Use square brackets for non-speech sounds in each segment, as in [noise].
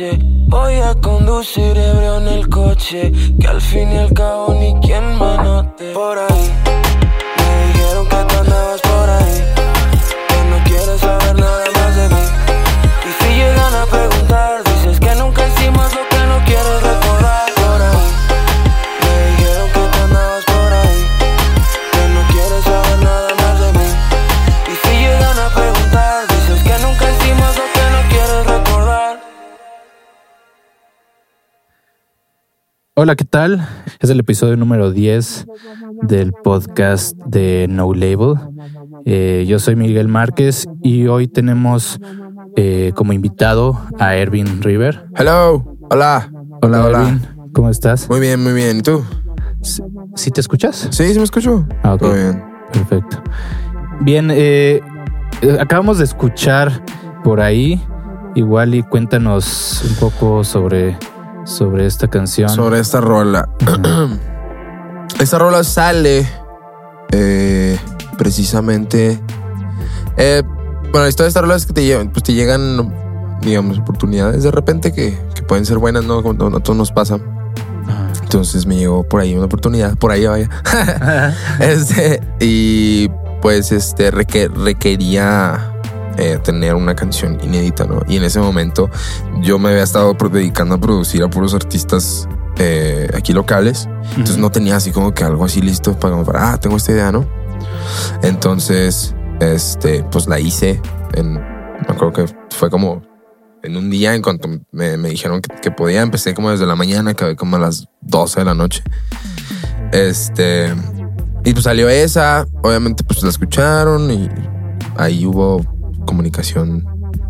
Voy a conducir ebrio en el coche, que al fin y al cabo Hola, ¿qué tal? Es el episodio número 10 del podcast de No Label. Eh, yo soy Miguel Márquez y hoy tenemos eh, como invitado a Ervin River. Hello, hola, hola, hola. Ervin, ¿cómo estás? Muy bien, muy bien. ¿Y tú? ¿Sí te escuchas? Sí, sí me escucho. Ah, ok. Todo bien. Perfecto. Bien, eh, acabamos de escuchar por ahí. Igual y cuéntanos un poco sobre, sobre esta canción. Sobre esta rola. Esta rola sale eh, precisamente. eh, bueno, la historia de esta rola es que te llevan, pues te llegan, digamos, oportunidades de repente que, que pueden ser buenas, ¿no? Como todos nos pasa. Entonces me llegó por ahí una oportunidad, por ahí vaya. [laughs] este, y pues este reque- requería eh, tener una canción inédita, ¿no? Y en ese momento yo me había estado dedicando a producir a puros artistas eh, aquí locales. Entonces no tenía así como que algo así listo para, para, ah, tengo esta idea, ¿no? Entonces, este, pues la hice en, me acuerdo que fue como en un día, en cuanto me, me dijeron que, que podía, empecé como desde la mañana, acabé como a las 12 de la noche. Este, y pues salió esa, obviamente pues la escucharon y ahí hubo comunicación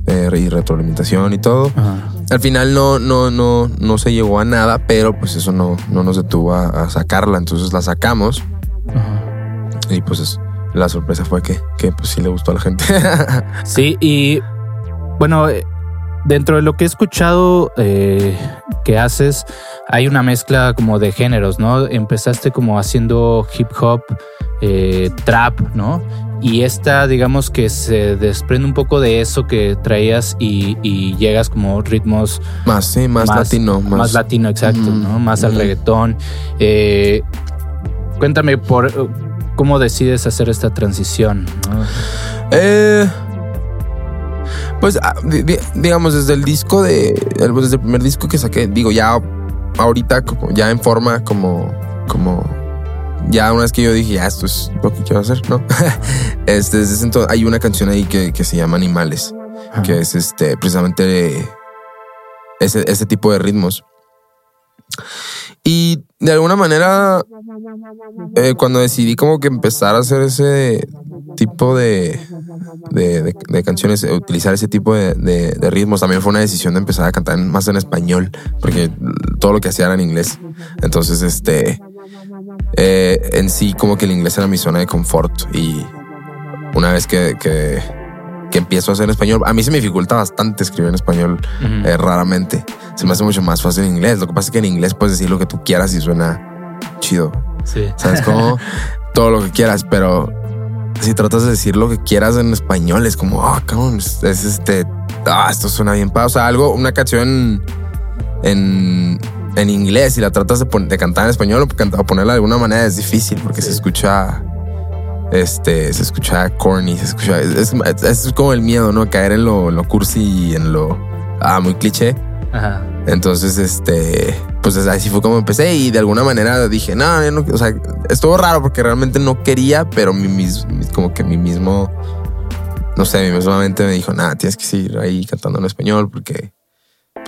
eh, y retroalimentación y todo. Ajá. Al final no, no, no, no se llegó a nada, pero pues eso no, no nos detuvo a, a sacarla. Entonces la sacamos Ajá. y pues es- la sorpresa fue que, que pues sí le gustó a la gente. [laughs] Sí, y bueno, eh, dentro de lo que he escuchado eh, que haces, hay una mezcla como de géneros, ¿no? Empezaste como haciendo hip hop, eh, trap, ¿no? Y esta, digamos que se desprende un poco de eso que traías y, y llegas como ritmos Más, sí, más, latino. más, Más, latino, exacto, ¿no? Más al reggaetón. Eh, cuéntame por cómo decides hacer esta transición. ¿no? Eh, pues, ah, di- di- digamos, desde el disco de. el- Desde el primer disco que saqué, digo, ya ahorita, como ya en forma, como. como ya una vez que yo dije, ya esto es lo que quiero hacer, ¿no? [laughs] este, desde ese entonces hay una canción ahí que, que se llama Animales, Ajá. que es este, precisamente ese, ese tipo de ritmos. Y de alguna manera, eh, cuando decidí como que empezar a hacer ese tipo de, de, de- de canciones, utilizar ese tipo de, de- de ritmos, también fue una decisión de empezar a cantar más en español, porque todo lo que hacía era en inglés. Entonces, este, eh, en sí como que el inglés era mi zona de confort y una vez que, que, que empiezo a hacer español, a mí se me dificulta bastante escribir en español eh, raramente. Se me hace mucho más fácil en inglés. Lo que pasa es que en inglés puedes decir lo que tú quieras y suena chido. Sí. ¿Sabes cómo? [laughs] Todo lo que quieras, pero si tratas de decir lo que quieras en español, es como, ah, cabrón, es, es este, ah, esto suena bien. pa-". O sea, algo, una canción en, en inglés y la tratas de, cantar en español o, cantar- ponerla de alguna manera es difícil porque se escucha, este, se escucha corny, se escucha, es, es- es como el miedo, ¿no? Caer en lo, en lo cursi y en lo, ah, muy cliché. Ajá. Entonces, este, pues así fue como empecé y de alguna manera dije, no, no, o sea, estuvo raro porque realmente no quería, pero mi mis- como que mi mismo, no sé, mi misma mente me dijo, nada, tienes que seguir ahí cantando en español porque,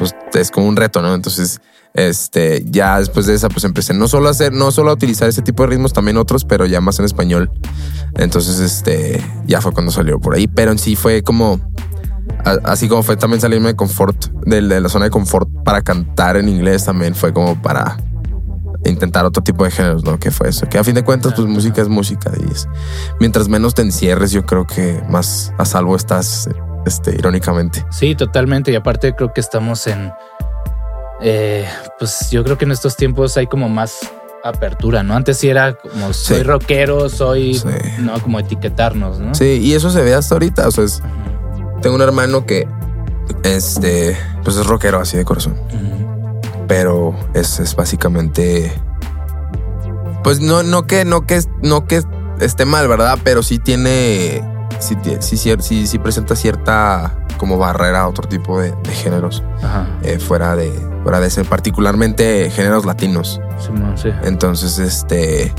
pues, es como un reto, ¿no? Entonces, este, ya después de esa, pues empecé no solo a hacer, no solo a utilizar ese tipo de ritmos, también otros, pero ya más en español. Entonces, este, ya fue cuando salió por ahí, pero en sí fue como, así como fue también salirme de confort, de, de la zona de confort para cantar en inglés, también fue como para intentar otro tipo de géneros, ¿no? Que fue eso. Que a fin de cuentas, pues música es música. Y es- mientras menos te encierres, yo creo que más a salvo estás, este, irónicamente. Sí, totalmente. Y aparte creo que estamos en... eh, pues yo creo que en estos tiempos hay como más apertura, ¿no? Antes sí era como soy Sí. rockero, soy... Sí. No, como etiquetarnos, ¿no? Sí, y eso se ve hasta ahorita. O sea, es- tengo un hermano que, este, pues es rockero así de corazón. Pero es, es básicamente pues no no que no que no que esté mal verdad pero sí tiene sí sí, sí, sí presenta cierta como barrera a otro tipo de, de géneros eh, fuera de fuera de ser particularmente géneros latinos sí. entonces este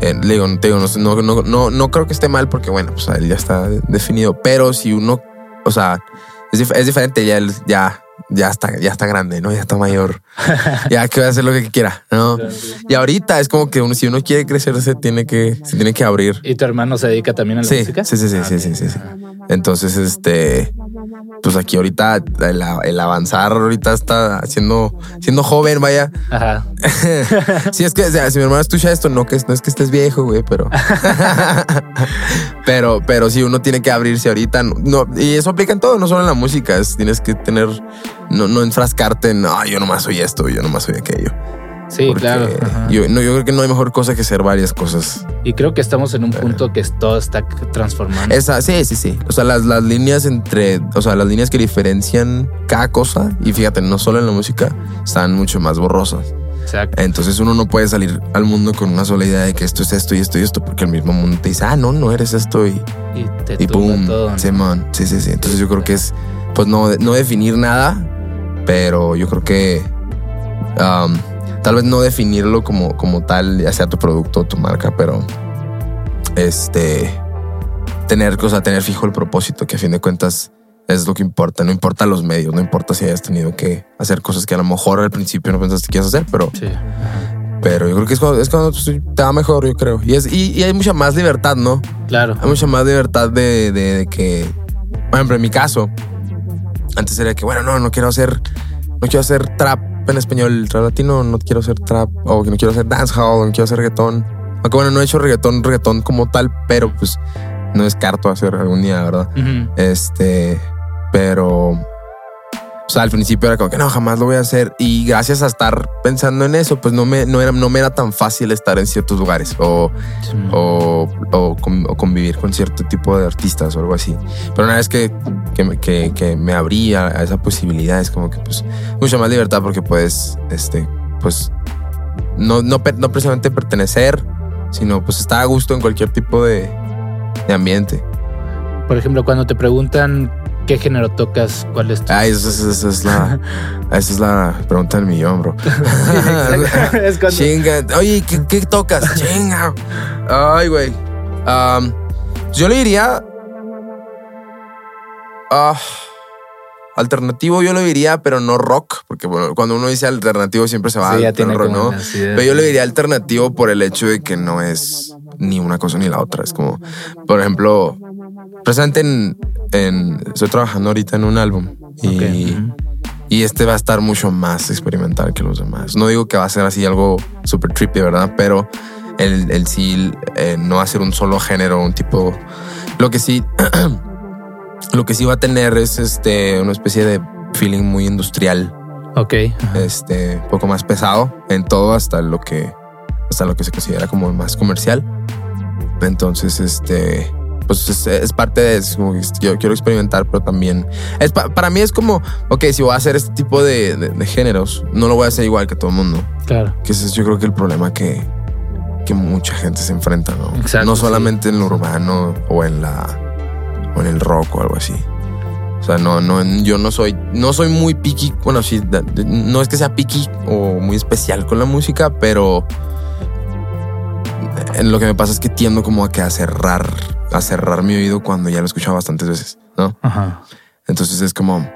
eh, le digo, te digo, no, no, no, no, creo que esté mal porque bueno pues él ya está definido pero si uno o sea es, dif- es diferente ya él ya ya está ya está grande no ya está mayor ya que va a hacer lo que quiera, ¿no? Y ahorita es como que uno, si uno quiere crecer, se tiene que, se tiene que abrir. ¿Y tu hermano se dedica también a la Sí, música? sí, sí, sí, Ah, sí, ok. sí, sí, sí. Ajá. Entonces, este, pues aquí ahorita el, el avanzar ahorita está siendo, siendo joven, vaya. Ajá. [laughs] Si es que, o sea, si mi hermano escucha esto, no que no es que estés viejo, güey, pero, [laughs] pero, pero si uno tiene que abrirse ahorita, no, y eso aplica en todo, no solo en la música, es, tienes que tener, no, no enfrascarte en, ah, yo nomás soy esto, yo nomás soy aquello. Sí, Porque claro. Yo, no, yo creo que no hay mejor cosa que ser varias cosas. Y creo que estamos en un punto que todo está transformando. Esa, sí, sí, sí. O sea, las, las líneas entre, o sea, las líneas que diferencian cada cosa, y fíjate, no solo en la música, están mucho más borrosas. Exacto. Entonces uno no puede salir al mundo con una sola idea de que esto es esto y esto y esto, porque el mismo mundo te dice, ah, no, no eres esto y, Y te y pum, todo. ¿no? Simón. Sí, sí, sí. Entonces yo creo que es, pues no, no definir nada, pero yo creo que um, tal vez no definirlo como, como tal, ya sea tu producto o tu marca, pero este tener, o sea, tener fijo el propósito, que a fin de cuentas es lo que importa. No importa los medios, no importa si hayas tenido que hacer cosas que a lo mejor al principio no pensaste que ibas a hacer, pero, Sí. pero yo creo que es cuando, es cuando pues, te va mejor, yo creo. Y, es, y, y hay mucha más libertad, ¿no? Claro. Hay mucha más libertad de, de- de que, por ejemplo, en mi caso, antes era que, bueno, no, no quiero hacer, no quiero hacer trap en español, trap latino, no quiero hacer trap, o que no quiero hacer dancehall, o no quiero hacer reggaetón. Aunque bueno, no he hecho reggaetón, reggaetón como tal, pero pues no descarto hacer algún día, ¿verdad? Este, pero O sea, al principio era como que no, jamás lo voy a hacer. Y gracias a estar pensando en eso, pues no me, no era, no me era tan fácil estar en ciertos lugares o, o, o con- o convivir con cierto tipo de artistas o algo así. Pero una vez que, que, me- que- que me abrí a, a esa posibilidad, es como que pues mucha más libertad porque puedes, este, pues, no, no, no precisamente pertenecer, sino pues estar a gusto en cualquier tipo de, de ambiente. Por ejemplo, cuando te preguntan qué género tocas, cuál es tu... Ay, esa, es la, [laughs] esa es la pregunta del millón, bro. [laughs] [laughs] Es cuando- Chinga. Oye, ¿qué, qué tocas? Chinga. Ay, güey. Yo le diría. ah, alternativo, yo lo diría, pero no rock. Porque bueno, cuando uno dice alternativo siempre se va Sí, tiene rock, ¿no? Pero yo le diría alternativo por el hecho de que no es ni una cosa ni la otra. Es como, por ejemplo, presente en. en- estoy trabajando ahorita en un álbum. Y. Y este va a estar mucho más experimental que los demás. No digo que va a ser así algo súper trippy, ¿verdad? Pero el, el sí eh, no va a ser un solo género, un tipo. Lo que sí. [clears throat] lo que sí va a tener es este una especie de feeling muy industrial, Ok. este, un poco más pesado en todo, hasta lo que. Hasta lo que se considera como más comercial. Entonces, este. Pues es, es parte de eso. como que Yo quiero experimentar, pero también. Es pa- para mí es como, ok, si voy a hacer este tipo de, de- de géneros, no lo voy a hacer igual que todo el mundo. Claro. Que ese es yo creo que el problema que, que mucha gente se enfrenta, ¿no? Exacto, no sí. solamente en lo urbano o en la o en el rock o algo así. O sea, no, no, yo no soy, no soy muy picky. Bueno, sí, no es que sea picky o muy especial con la música, pero en lo que me pasa es que tiendo como a que a cerrar, a cerrar mi oído cuando ya lo he escuchado bastantes veces, ¿no? Ajá. Entonces es como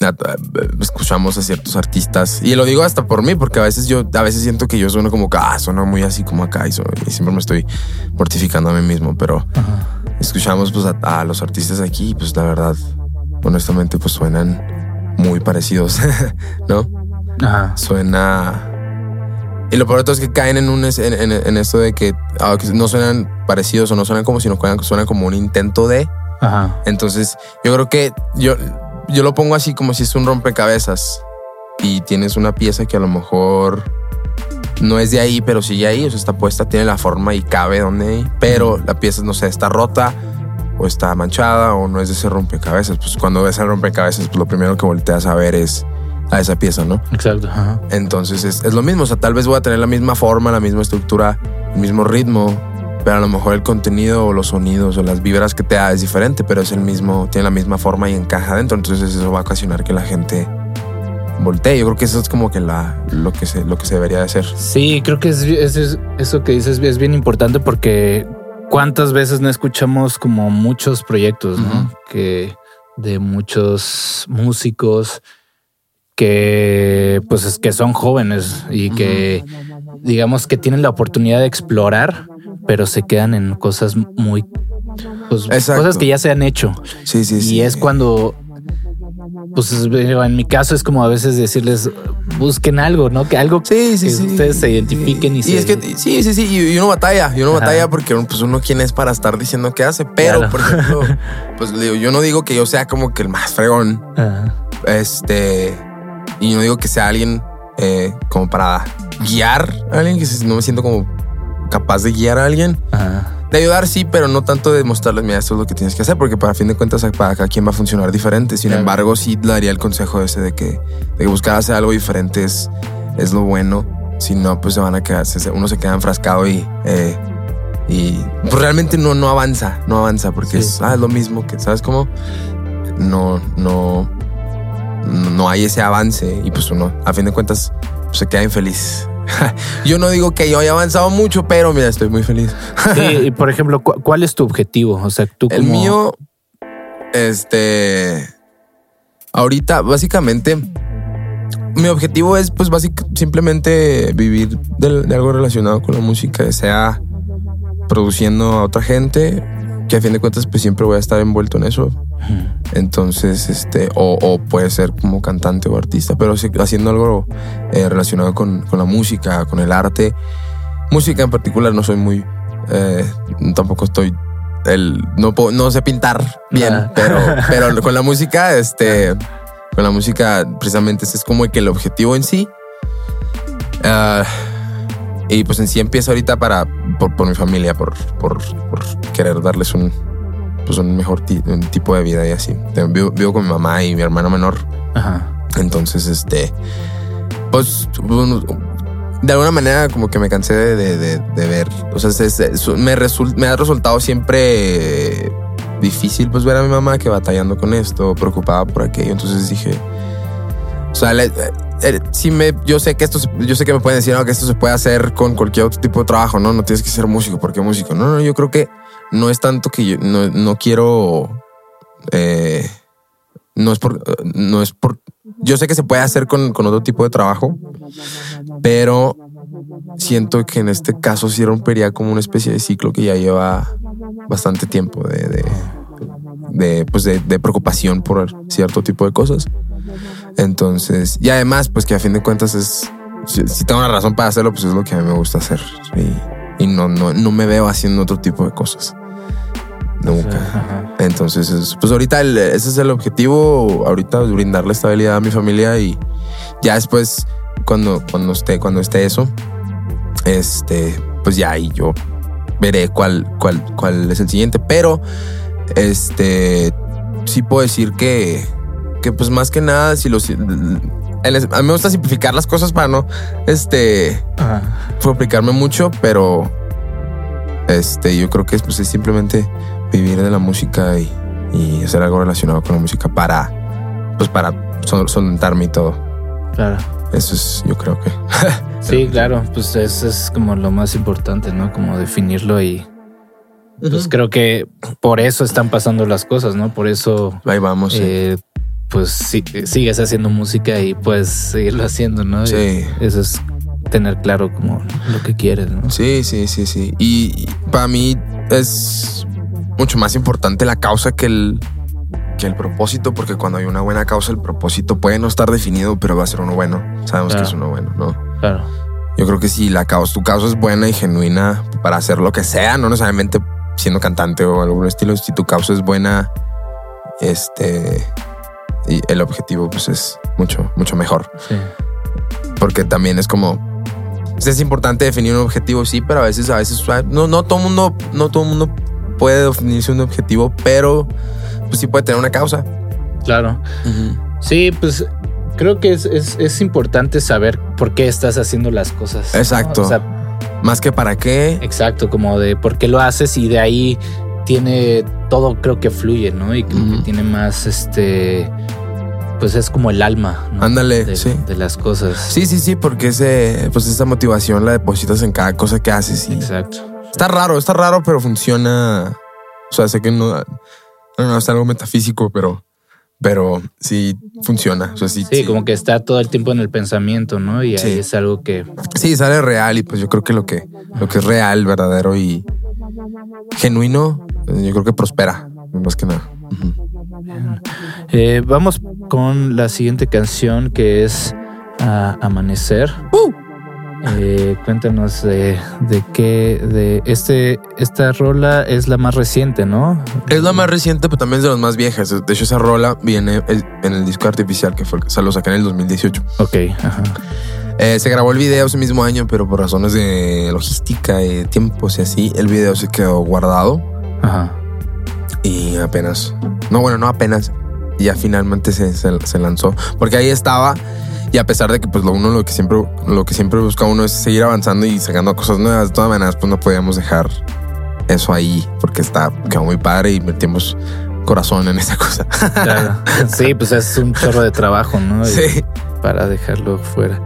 a- escuchamos a ciertos artistas y lo digo hasta por mí porque a veces yo a veces siento que yo sueno como que ah, sueno muy así como acá y, siempre me estoy mortificando a mí mismo pero Ajá. escuchamos pues a, a los artistas aquí y pues la verdad honestamente pues suenan muy parecidos [laughs] no Ajá. suena y lo peor de todo es que caen en un en, en- en esto de que, ah, que no suenan parecidos o no suenan como si no suenan, suenan como un intento de Ajá. entonces, yo creo que yo, yo lo pongo así como si es un rompecabezas y tienes una pieza que a lo mejor no es de ahí, pero sigue ahí, o sea, está puesta, tiene la forma y cabe donde hay, pero la pieza, no sé, está rota o está manchada o no es de ese rompecabezas. Pues cuando ves el rompecabezas, pues lo primero que volteas a ver es a esa pieza, ¿no? Exacto. Ajá. Entonces es, es lo mismo, o sea, tal vez voy a tener la misma forma, la misma estructura, el mismo ritmo, pero a lo mejor el contenido o los sonidos o las vibras que te da es diferente, pero es el mismo, tiene la misma forma y encaja dentro, entonces eso va a ocasionar que la gente voltee. Yo creo que eso es como que la, lo, que se, lo que se debería de hacer. Sí, creo que es, es- es- eso que dices es bien importante porque cuántas veces no escuchamos como muchos proyectos, ¿no? Que de muchos músicos que pues es que son jóvenes y que digamos que tienen la oportunidad de explorar, pero se quedan en cosas muy pues, cosas que ya se han hecho. Sí, sí, Y sí. es cuando, pues es- en mi caso es como a veces decirles, busquen algo, ¿no? Que algo Sí, sí, que sí. ustedes se identifiquen y, Y se... es que sí, sí, sí, y y uno batalla, y uno Ajá. batalla porque pues uno quién es para estar diciendo qué hace, pero Claro. por ejemplo, [laughs] pues yo no digo que yo sea como que el más fregón, Ajá. Este. Y no digo que sea alguien eh, como para guiar a alguien, que si no me siento como capaz de guiar a alguien. Ajá. De ayudar, sí, pero no tanto de mostrarles, mira, esto es lo que tienes que hacer, porque para fin de cuentas, para cada quien va a funcionar diferente. Sin Claro. embargo, sí le daría el consejo ese de que, de que buscar hacer algo diferente es, es lo bueno. Si no, pues se van a quedar, uno se queda enfrascado y. eh, y pues realmente no, no avanza, no avanza, porque Sí. es, ah, es lo mismo que, ¿sabes cómo? No, no, no hay ese avance y pues uno, a fin de cuentas, pues, se queda infeliz. [laughs] yo no digo que yo haya avanzado mucho, pero mira, estoy muy feliz. Sí, [laughs] y por ejemplo, ¿cu- ¿cuál es tu objetivo? O sea, tú El como- mío, este, ahorita, básicamente, mi objetivo es, pues, básic- simplemente vivir de, de algo relacionado con la música, sea produciendo a otra gente, que a fin de cuentas, pues, siempre voy a estar envuelto en eso. Entonces, este, o, o puede ser como cantante o artista, pero haciendo algo eh, relacionado con, con la música, con el arte. Música en particular no soy muy, eh, tampoco estoy el no, puedo- no sé pintar bien, pero, [laughs] pero con la música, este, con la música, precisamente ese es como que el objetivo en sí. Ah, y pues en sí empieza ahorita para, por, por mi familia, por, por, por querer darles un, pues un mejor un tipo de vida y así. Vivo, vivo con mi mamá y mi hermana menor. Ajá. Entonces, este, pues, de alguna manera como que me cansé de, de- de- de ver, o sea, se- se- su- me, resul- me ha resultado siempre difícil pues ver a mi mamá que batallando con esto, preocupada por aquello. Entonces dije, o sea, le- eh, sí me, yo sé que esto, yo sé que me pueden decir "No, que esto se puede hacer con cualquier otro tipo de trabajo, no, no tienes que ser músico, ¿por qué músico? No, no, yo creo que no es tanto que yo no, no quiero, eh, no es por, no es por, yo sé que se puede hacer con, con otro tipo de trabajo, pero siento que en este caso sí rompería como una especie de ciclo que ya lleva bastante tiempo de, de, pues de, de preocupación por cierto tipo de cosas. Entonces, y además, pues que a fin de cuentas es, si, si tengo una razón para hacerlo, pues es lo que a mí me gusta hacer. Y, y no, no, no me veo haciendo otro tipo de cosas. Nunca. Entonces, es- pues ahorita el- ese es el objetivo, ahorita brindarle estabilidad a mi familia y ya después, cuando, cuando esté, cuando esté eso, este, pues ya ahí yo veré cuál, cuál, cuál es el siguiente. Pero, este, sí puedo decir que, que pues más que nada, si los, a mí me gusta simplificar las cosas para no, este, complicarme mucho, pero este, yo creo que es, pues, es simplemente vivir de la música y, y hacer algo relacionado con la música para, pues para solventarme y todo. Claro. Eso es, yo creo que. [laughs] Sí, claro, pues eso es como lo más importante, ¿no? Como definirlo y pues creo que por eso están pasando las cosas, ¿no? Por eso Ahí vamos. sí. Pues sí, sigues haciendo música y puedes seguirlo [laughs] haciendo, ¿no? Y Sí. Eso es tener claro como lo que quieres, ¿no? Sí, sí, sí, sí. Y, y para mí es mucho más importante la causa que el, que el propósito, porque cuando hay una buena causa, el propósito puede no estar definido, pero va a ser uno bueno. Sabemos Claro. que es uno bueno, ¿no? Claro. Yo creo que si la causa, tu causa es buena y genuina para hacer lo que sea, no necesariamente siendo cantante o algún estilo, si tu causa es buena, este, y el objetivo pues es mucho, mucho mejor. Sí. Porque también es como, pues, es importante definir un objetivo, sí, pero a veces, a veces, no, no todo mundo, no todo mundo puede definirse un objetivo, pero pues sí puede tener una causa. Claro. Sí, pues creo que es, es, es importante saber por qué estás haciendo las cosas. ¿no? Exacto. O sea, Más que para qué. exacto, como de por qué lo haces y de ahí tiene todo, creo que fluye, ¿no? Y creo que Ujú. tiene más, este, pues es como el alma, ¿no? Ándale, de, sí. de las cosas. Sí, sí, sí, porque ese, pues esa motivación la depositas en cada cosa que haces y Exacto. Está raro, está raro, pero funciona. O sea, sé que no, no, no es algo metafísico, pero, pero sí funciona. O sea, sí, Sí, como que está todo el tiempo en el pensamiento, ¿no? Y ahí Sí. es algo que, sí sale real y pues yo creo que lo que, lo que es real, verdadero y genuino, yo creo que prospera, más que nada. Eh, vamos con la siguiente canción que es ah, Amanecer. Eh, cuéntanos de, de qué, de este, esta rola es la más reciente, ¿no? Es la más reciente, pero también es de las más viejas. De hecho, esa rola viene en el disco artificial que fue, o sea, lo saqué en el 2018. Ok, ajá. Eh, se grabó el video ese mismo año, pero por razones de logística y de tiempos y así, el video se quedó guardado. Ajá. Y apenas, no, bueno, no apenas, ya finalmente se, se- se lanzó. Porque ahí estaba. Y a pesar de que pues lo uno lo que siempre lo que siempre busca uno es seguir avanzando y sacando cosas nuevas, de todas maneras pues no podíamos dejar eso ahí porque está quedó muy padre y metimos corazón en esa cosa. Claro. [laughs] Sí, pues es un chorro de trabajo, ¿no? Y sí. Para dejarlo fuera.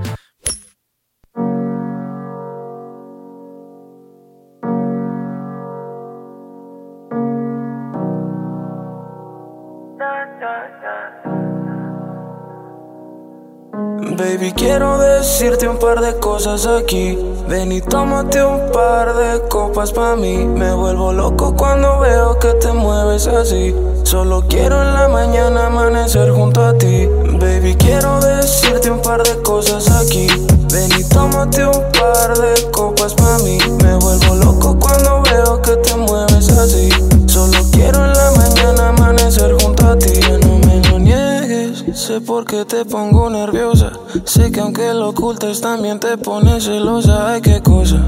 Baby, quiero decirte un par de cosas aquí. Ven y tómate un par de copas pa' mí. Me vuelvo loco cuando veo que te mueves así. Solo quiero en la mañana amanecer junto a ti. Baby, quiero decirte un par de cosas aquí. Ven y tómate un par de copas pa' mí. Me vuelvo loco cuando veo que te mueves así. Solo quiero en la mañana amanecer junto a ti sé por qué te pongo nerviosa. Sé que aunque lo ocultes también te pones celosa. Ay, qué cosa.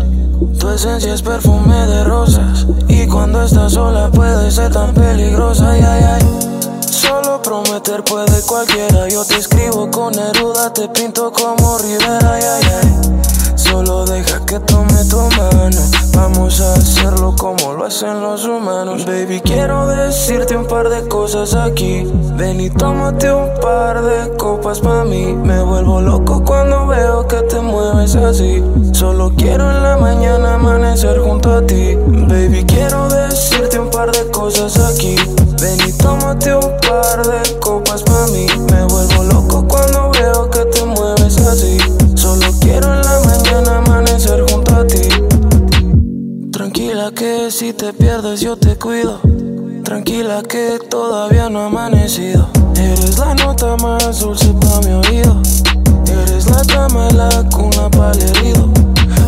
Tu esencia es perfume de rosas. Y cuando estás sola puede ser tan peligrosa. Ay, ay, ay. Solo prometer puede cualquiera. Yo te escribo con Neruda, te pinto como Rivera. Ay, ay, ay. Solo deja que tome tu mano. Vamos a hacerlo como lo hacen los humanos. Baby, quiero decirte un par de cosas aquí. Ven y tómate un par de copas pa' mí. Me vuelvo loco cuando veo que te mueves así. Solo quiero en la mañana amanecer junto a ti. Baby, quiero decirte un par de cosas aquí. Ven y tómate un par de copas pa' mí. Me vuelvo loco cuando veo que te mueves así. Solo quiero en Que si te pierdes yo te cuido. Tranquila que todavía no ha amanecido. Eres la nota más dulce pa' mi oído. Eres la y la cuna para el herido.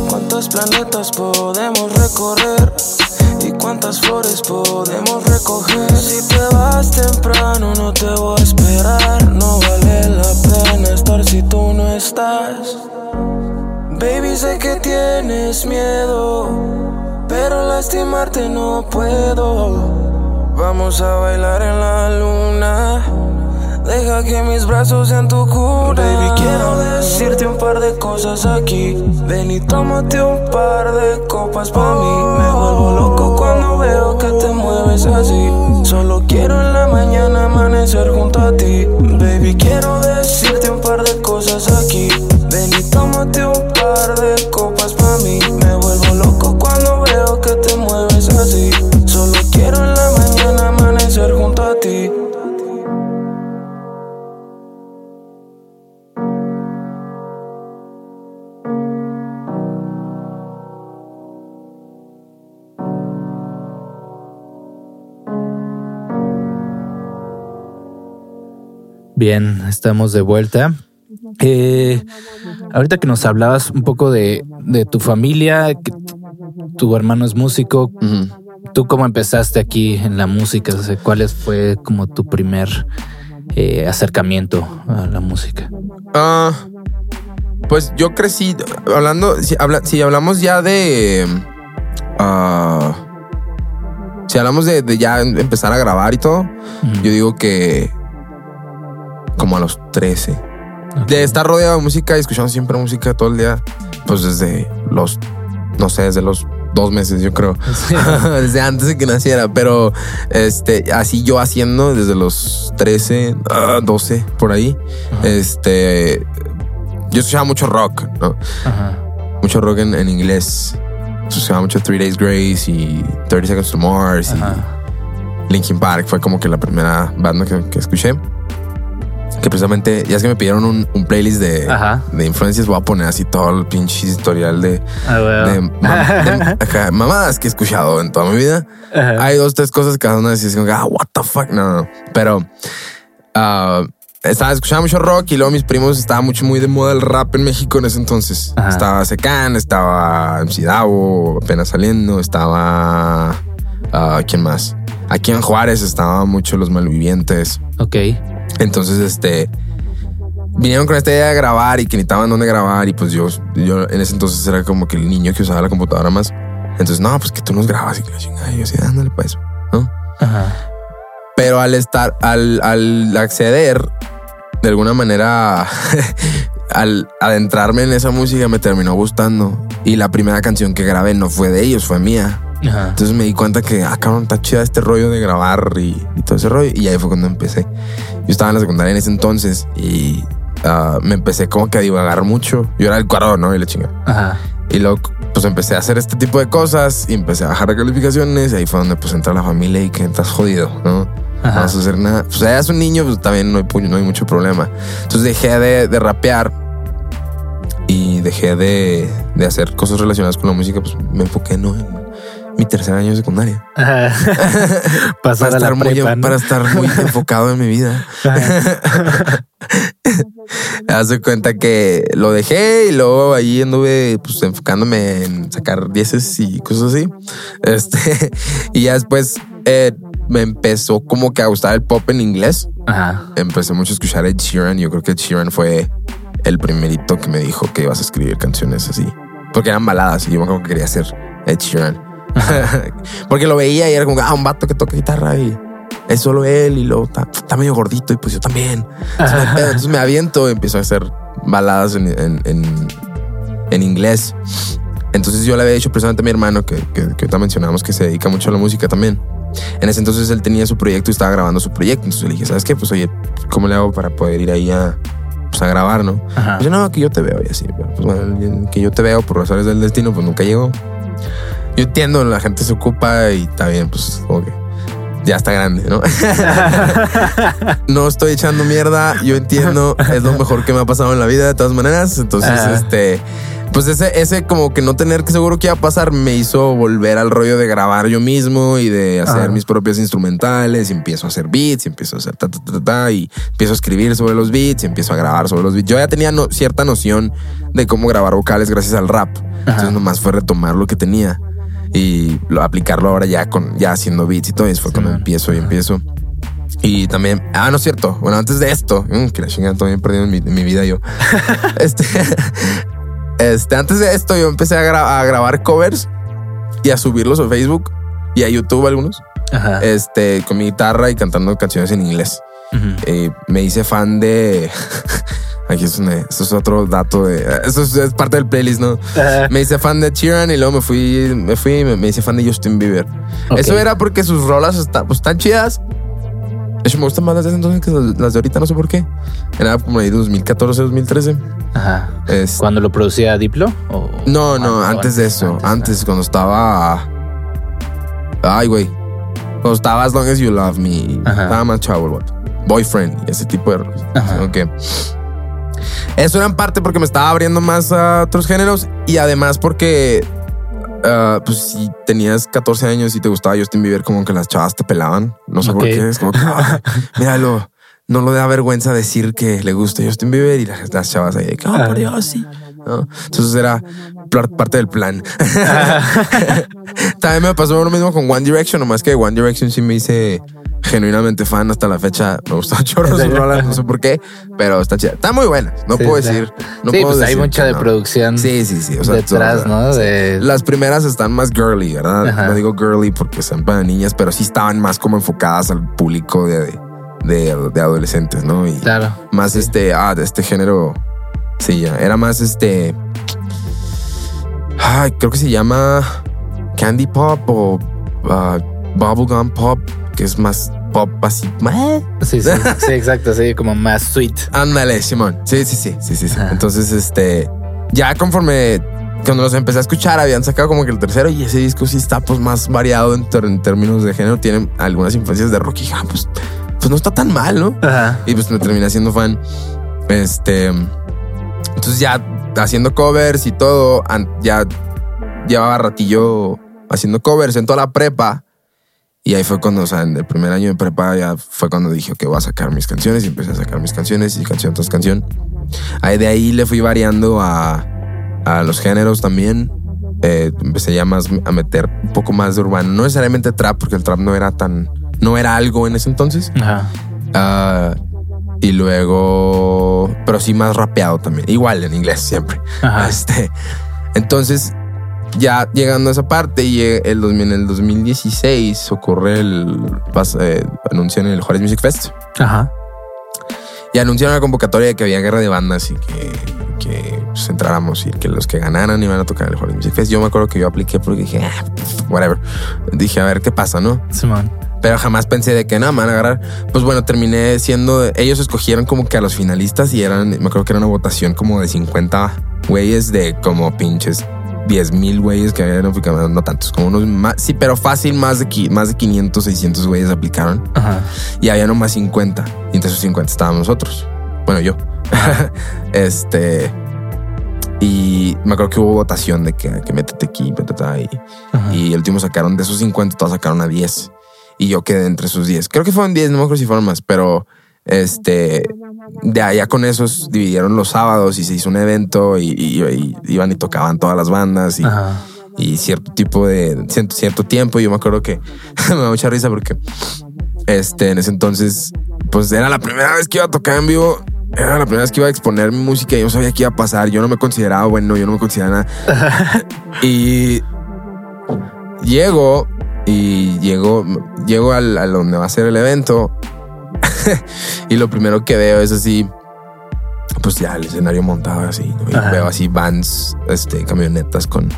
¿Cuántos planetas podemos recorrer? ¿Y cuántas flores podemos recoger? Si te vas temprano no te voy a esperar. No vale la pena estar si tú no estás. Baby, sé que tienes miedo, pero lastimarte no puedo. Vamos a bailar en la luna. Deja que mis brazos sean tu cuna. Baby, quiero decirte un par de cosas aquí. Ven y tómate un par de copas pa' mí. Me vuelvo loco cuando veo que te mueves así. Solo quiero en la mañana amanecer junto a ti. Baby, quiero decirte un par de cosas aquí. Ven y tómate un par de copas pa' mí. Bien, estamos de vuelta. Eh, ahorita que nos hablabas un poco de, de tu familia, que tu hermano es músico. ¿tú cómo empezaste aquí en la música? O sea, ¿Cuál fue como tu primer eh, acercamiento a la música? Ah, pues yo crecí hablando, si, habla- si hablamos ya de, ah, si hablamos de, de ya empezar a grabar y todo, yo digo que como a los 13. Ok. De estar rodeado de música y escuchando siempre música todo el día, pues desde los, no sé, desde los dos meses, yo creo. [laughs] desde antes de que naciera, pero este, así yo haciendo desde los 13, ah, 12, por ahí. Ajá. Este, yo escuchaba mucho rock, ¿no? Ajá. Mucho rock en, en inglés. Escuchaba mucho Three Days Grace y 30 Seconds to Mars Ajá. y Linkin Park. Fue como que la primera banda que, que escuché. Que precisamente, ya es que me pidieron un, un playlist de, Ajá. de influencias, voy a poner así todo el pinche historial de, Ah, bueno. de, mam- [laughs] de- acá, mamadas que he escuchado en toda mi vida. Ajá. Hay dos, tres cosas que cada una decís como, ah, what the fuck. No. Pero ah, estaba escuchando mucho rock y luego mis primos estaba mucho muy de moda el rap en México en ese entonces. Ajá. Estaba Secan, estaba MC Davo, apenas saliendo, estaba. ah, ¿Quién más? Aquí en Juárez estaban mucho los malvivientes. Ok. Entonces, este. Vinieron con esta idea de grabar y que necesitaban dónde grabar. Y pues yo, yo en ese entonces era como que el niño que usaba la computadora más. Entonces, no, pues que tú nos grabas y que la chingada. Y yo así, ándale, pues, ¿no? Ajá. Pero al estar, al, al acceder, de alguna manera, [laughs] al adentrarme en esa música me terminó gustando. Y la primera canción que grabé no fue de ellos, fue mía. Ajá. Entonces me di cuenta que, ah, cabrón, está chida este rollo de grabar y, y todo ese rollo. Y ahí fue cuando empecé. Yo estaba en la secundaria en ese entonces y ah, me empecé como que a divagar mucho. Yo era el cuadro, ¿no? Y la chinga. Ajá. Y luego, pues empecé a hacer este tipo de cosas y empecé a bajar de calificaciones. Y ahí fue donde pues entra la familia y que estás jodido, ¿no? No Ajá. vas a hacer nada. Pues ya es un niño, pues también no hay, no hay mucho problema. Entonces dejé de, de rapear y dejé de, de hacer cosas relacionadas con la música. Pues me enfoqué, ¿no? En mi tercer año de secundaria. Ajá. [laughs] Pasar para, a la estar muy, prepa, ¿no? para estar muy [laughs] enfocado en mi vida. [laughs] Hace cuenta que lo dejé y luego ahí anduve pues enfocándome en sacar dieces y cosas así. Este, y ya después eh, me empezó como que a gustar el pop en inglés. Ajá. empecé mucho a escuchar Ed Sheeran. Yo creo que Ed Sheeran fue el primerito que me dijo que ibas a escribir canciones así. Porque eran baladas y yo me acuerdo que quería ser Ed Sheeran. [laughs] Porque lo veía y era como, ah, un vato que toca guitarra y es solo él y luego está, está medio gordito y pues yo también. Entonces, pedo. Entonces me aviento y empiezo a hacer baladas en, en, en- en inglés. Entonces yo le había dicho personalmente a mi hermano que, que, que ahorita mencionamos que se dedica mucho a la música también. En ese entonces él tenía su proyecto y estaba grabando su proyecto. Entonces le dije, ¿sabes qué? Pues oye, ¿cómo le hago para poder ir ahí a, pues, a grabar, no? Pues no, que yo te veo y así. Pues bueno, que yo te veo por razones del destino, pues nunca llegó. Yo entiendo, la gente se ocupa y está bien, pues como que ya está grande, ¿no? [laughs] no estoy echando mierda, yo entiendo, es lo mejor que me ha pasado en la vida de todas maneras. Entonces, Ajá. este, pues ese, ese como que no tener que seguro que iba a pasar me hizo volver al rollo de grabar yo mismo y de hacer mis propias instrumentales y empiezo a hacer beats y empiezo a hacer ta, ta, ta, ta, y empiezo a escribir sobre los beats y empiezo a grabar sobre los beats. Yo ya tenía no- cierta noción de cómo grabar vocales gracias al rap. Entonces nomás fue retomar lo que tenía y lo- aplicarlo ahora ya con ya haciendo beats y todo. Y fue cuando man. empiezo y empiezo. Y también, ah, no es cierto. Bueno, antes de esto, mm, que la chingada todavía perdido en mi, en mi vida yo. [laughs] este, este, antes de esto, yo empecé a, gra- a grabar covers y a subirlos a Facebook y a YouTube algunos. Ajá. Este, con mi guitarra y cantando canciones en inglés. Eh, me hice fan de. [laughs] Aquí es, una- esto es otro dato de. Eso es, es parte del playlist, ¿no? Me hice fan de Sheeran y luego me fui, me fui y me, me hice fan de Justin Bieber. Eso era porque sus rolas pues, están chidas. De hecho, me gustan más las de entonces que las de ahorita, no sé por qué. Era como ahí 2014, 2013. Ajá. Es- ¿Cuando lo producía Diplo? ¿O- no, no, Ah, antes de eso. Antes, cuando estaba. Ay, güey. Cuando estaba As Long as You Love Me. Ajá. Estaba más chavo el. Boyfriend y ese tipo de rolas. Ajá. Ok. Eso era en parte porque me estaba abriendo más a otros géneros y además porque. ah, pues si tenías 14 años y te gustaba Justin Bieber, como que las chavas te pelaban. No sé por qué. Es como que, "Ah, míralo, no lo da vergüenza decir que le gusta Justin Bieber y las, las chavas ahí de que, oh, por Dios, sí. ¿no? Entonces era parte del plan. [laughs] También me pasó lo mismo con One Direction, nomás que One Direction sí me hice genuinamente fan hasta la fecha. Me gustó [laughs] chorro ¿En sus rolas, no sé por qué, pero están chidas. Están muy buenas, no Sí, puedo está. decir. No sí, puedo pues hay decir mucha que de no. producción Sí, sí, sí. O sea, detrás, son- ¿no? De, Las primeras están más girly, ¿verdad? Ajá. No digo girly porque están para niñas, pero sí estaban más como enfocadas al público de, de, de adolescentes, ¿no? Y claro. más este, ah, de este género. Sí, ya. Era más este. Ay, creo que se llama Candy Pop o ah, Bubblegum Pop, que es más pop así. ¿eh? Sí, sí, sí, exacto. Sí, como más sweet. Ándale, Simón. Sí, sí, sí, sí, sí. Entonces, este, ya conforme cuando los empecé a escuchar, habían sacado como que el tercero y ese disco sí está pues más variado en, términos de género. Tiene algunas influencias de rock y ah, pues, pues no está tan mal, ¿no? Ajá. Y pues me terminé siendo fan. Este. Entonces ya haciendo covers y todo, ya llevaba ratillo haciendo covers en toda la prepa. Y ahí fue cuando, o sea, en el primer año de prepa ya fue cuando dije que voy a sacar mis canciones y empecé a sacar mis canciones y canción tras canción. Ahí de ahí le fui variando a, a los géneros también. Eh, empecé ya más a meter un poco más de urbano. No necesariamente trap, porque el trap no era tan... No era algo en ese entonces. Ajá. Ah, y luego, pero sí más rapeado también. Igual en inglés siempre. Ajá. Este, entonces, ya llegando a esa parte, y el 2000 en el 2016 ocurre el eh, anuncian el Juárez Music Fest Ajá. y anunciaron la convocatoria de que había guerra de bandas y que, que pues, entráramos y que los que ganaran iban a tocar el Juárez Music Fest. Yo me acuerdo que yo apliqué porque dije, ah, whatever. Dije, a ver qué pasa, ¿no? Simón. pero jamás pensé de que nada, me van a agarrar. Pues bueno, terminé siendo, ellos escogieron como que a los finalistas y eran, me acuerdo que era una votación como de 50 güeyes de como pinches 10 mil güeyes que habían aplicado, no tantos, como unos más, sí, pero fácil, más de, más de 500, 600 güeyes aplicaron Ajá. y había nomás 50 y entre esos 50 estábamos nosotros. Bueno, yo. [laughs] este. Y me acuerdo que hubo votación de que, que métete aquí, Ajá. y el último sacaron de esos 50, todos sacaron a 10. Y yo quedé entre esos 10. Creo que fueron 10, no me acuerdo si fueron más, pero este de allá con esos dividieron los sábados y se hizo un evento y, y- y iban y tocaban todas las bandas y, y cierto tipo de cierto, cierto tiempo. Yo me acuerdo que [laughs] me da mucha risa porque este en ese entonces pues era la primera vez que iba a tocar en vivo. Era la primera vez que iba a exponer mi música y yo no sabía qué iba a pasar. Yo no me consideraba bueno, yo no me consideraba nada. [laughs] y llego y llego, llego al, a donde va a ser el evento [laughs] y lo primero que veo es así, pues ya el escenario montado así, ¿no? Y Ajá. veo así vans, este, camionetas con,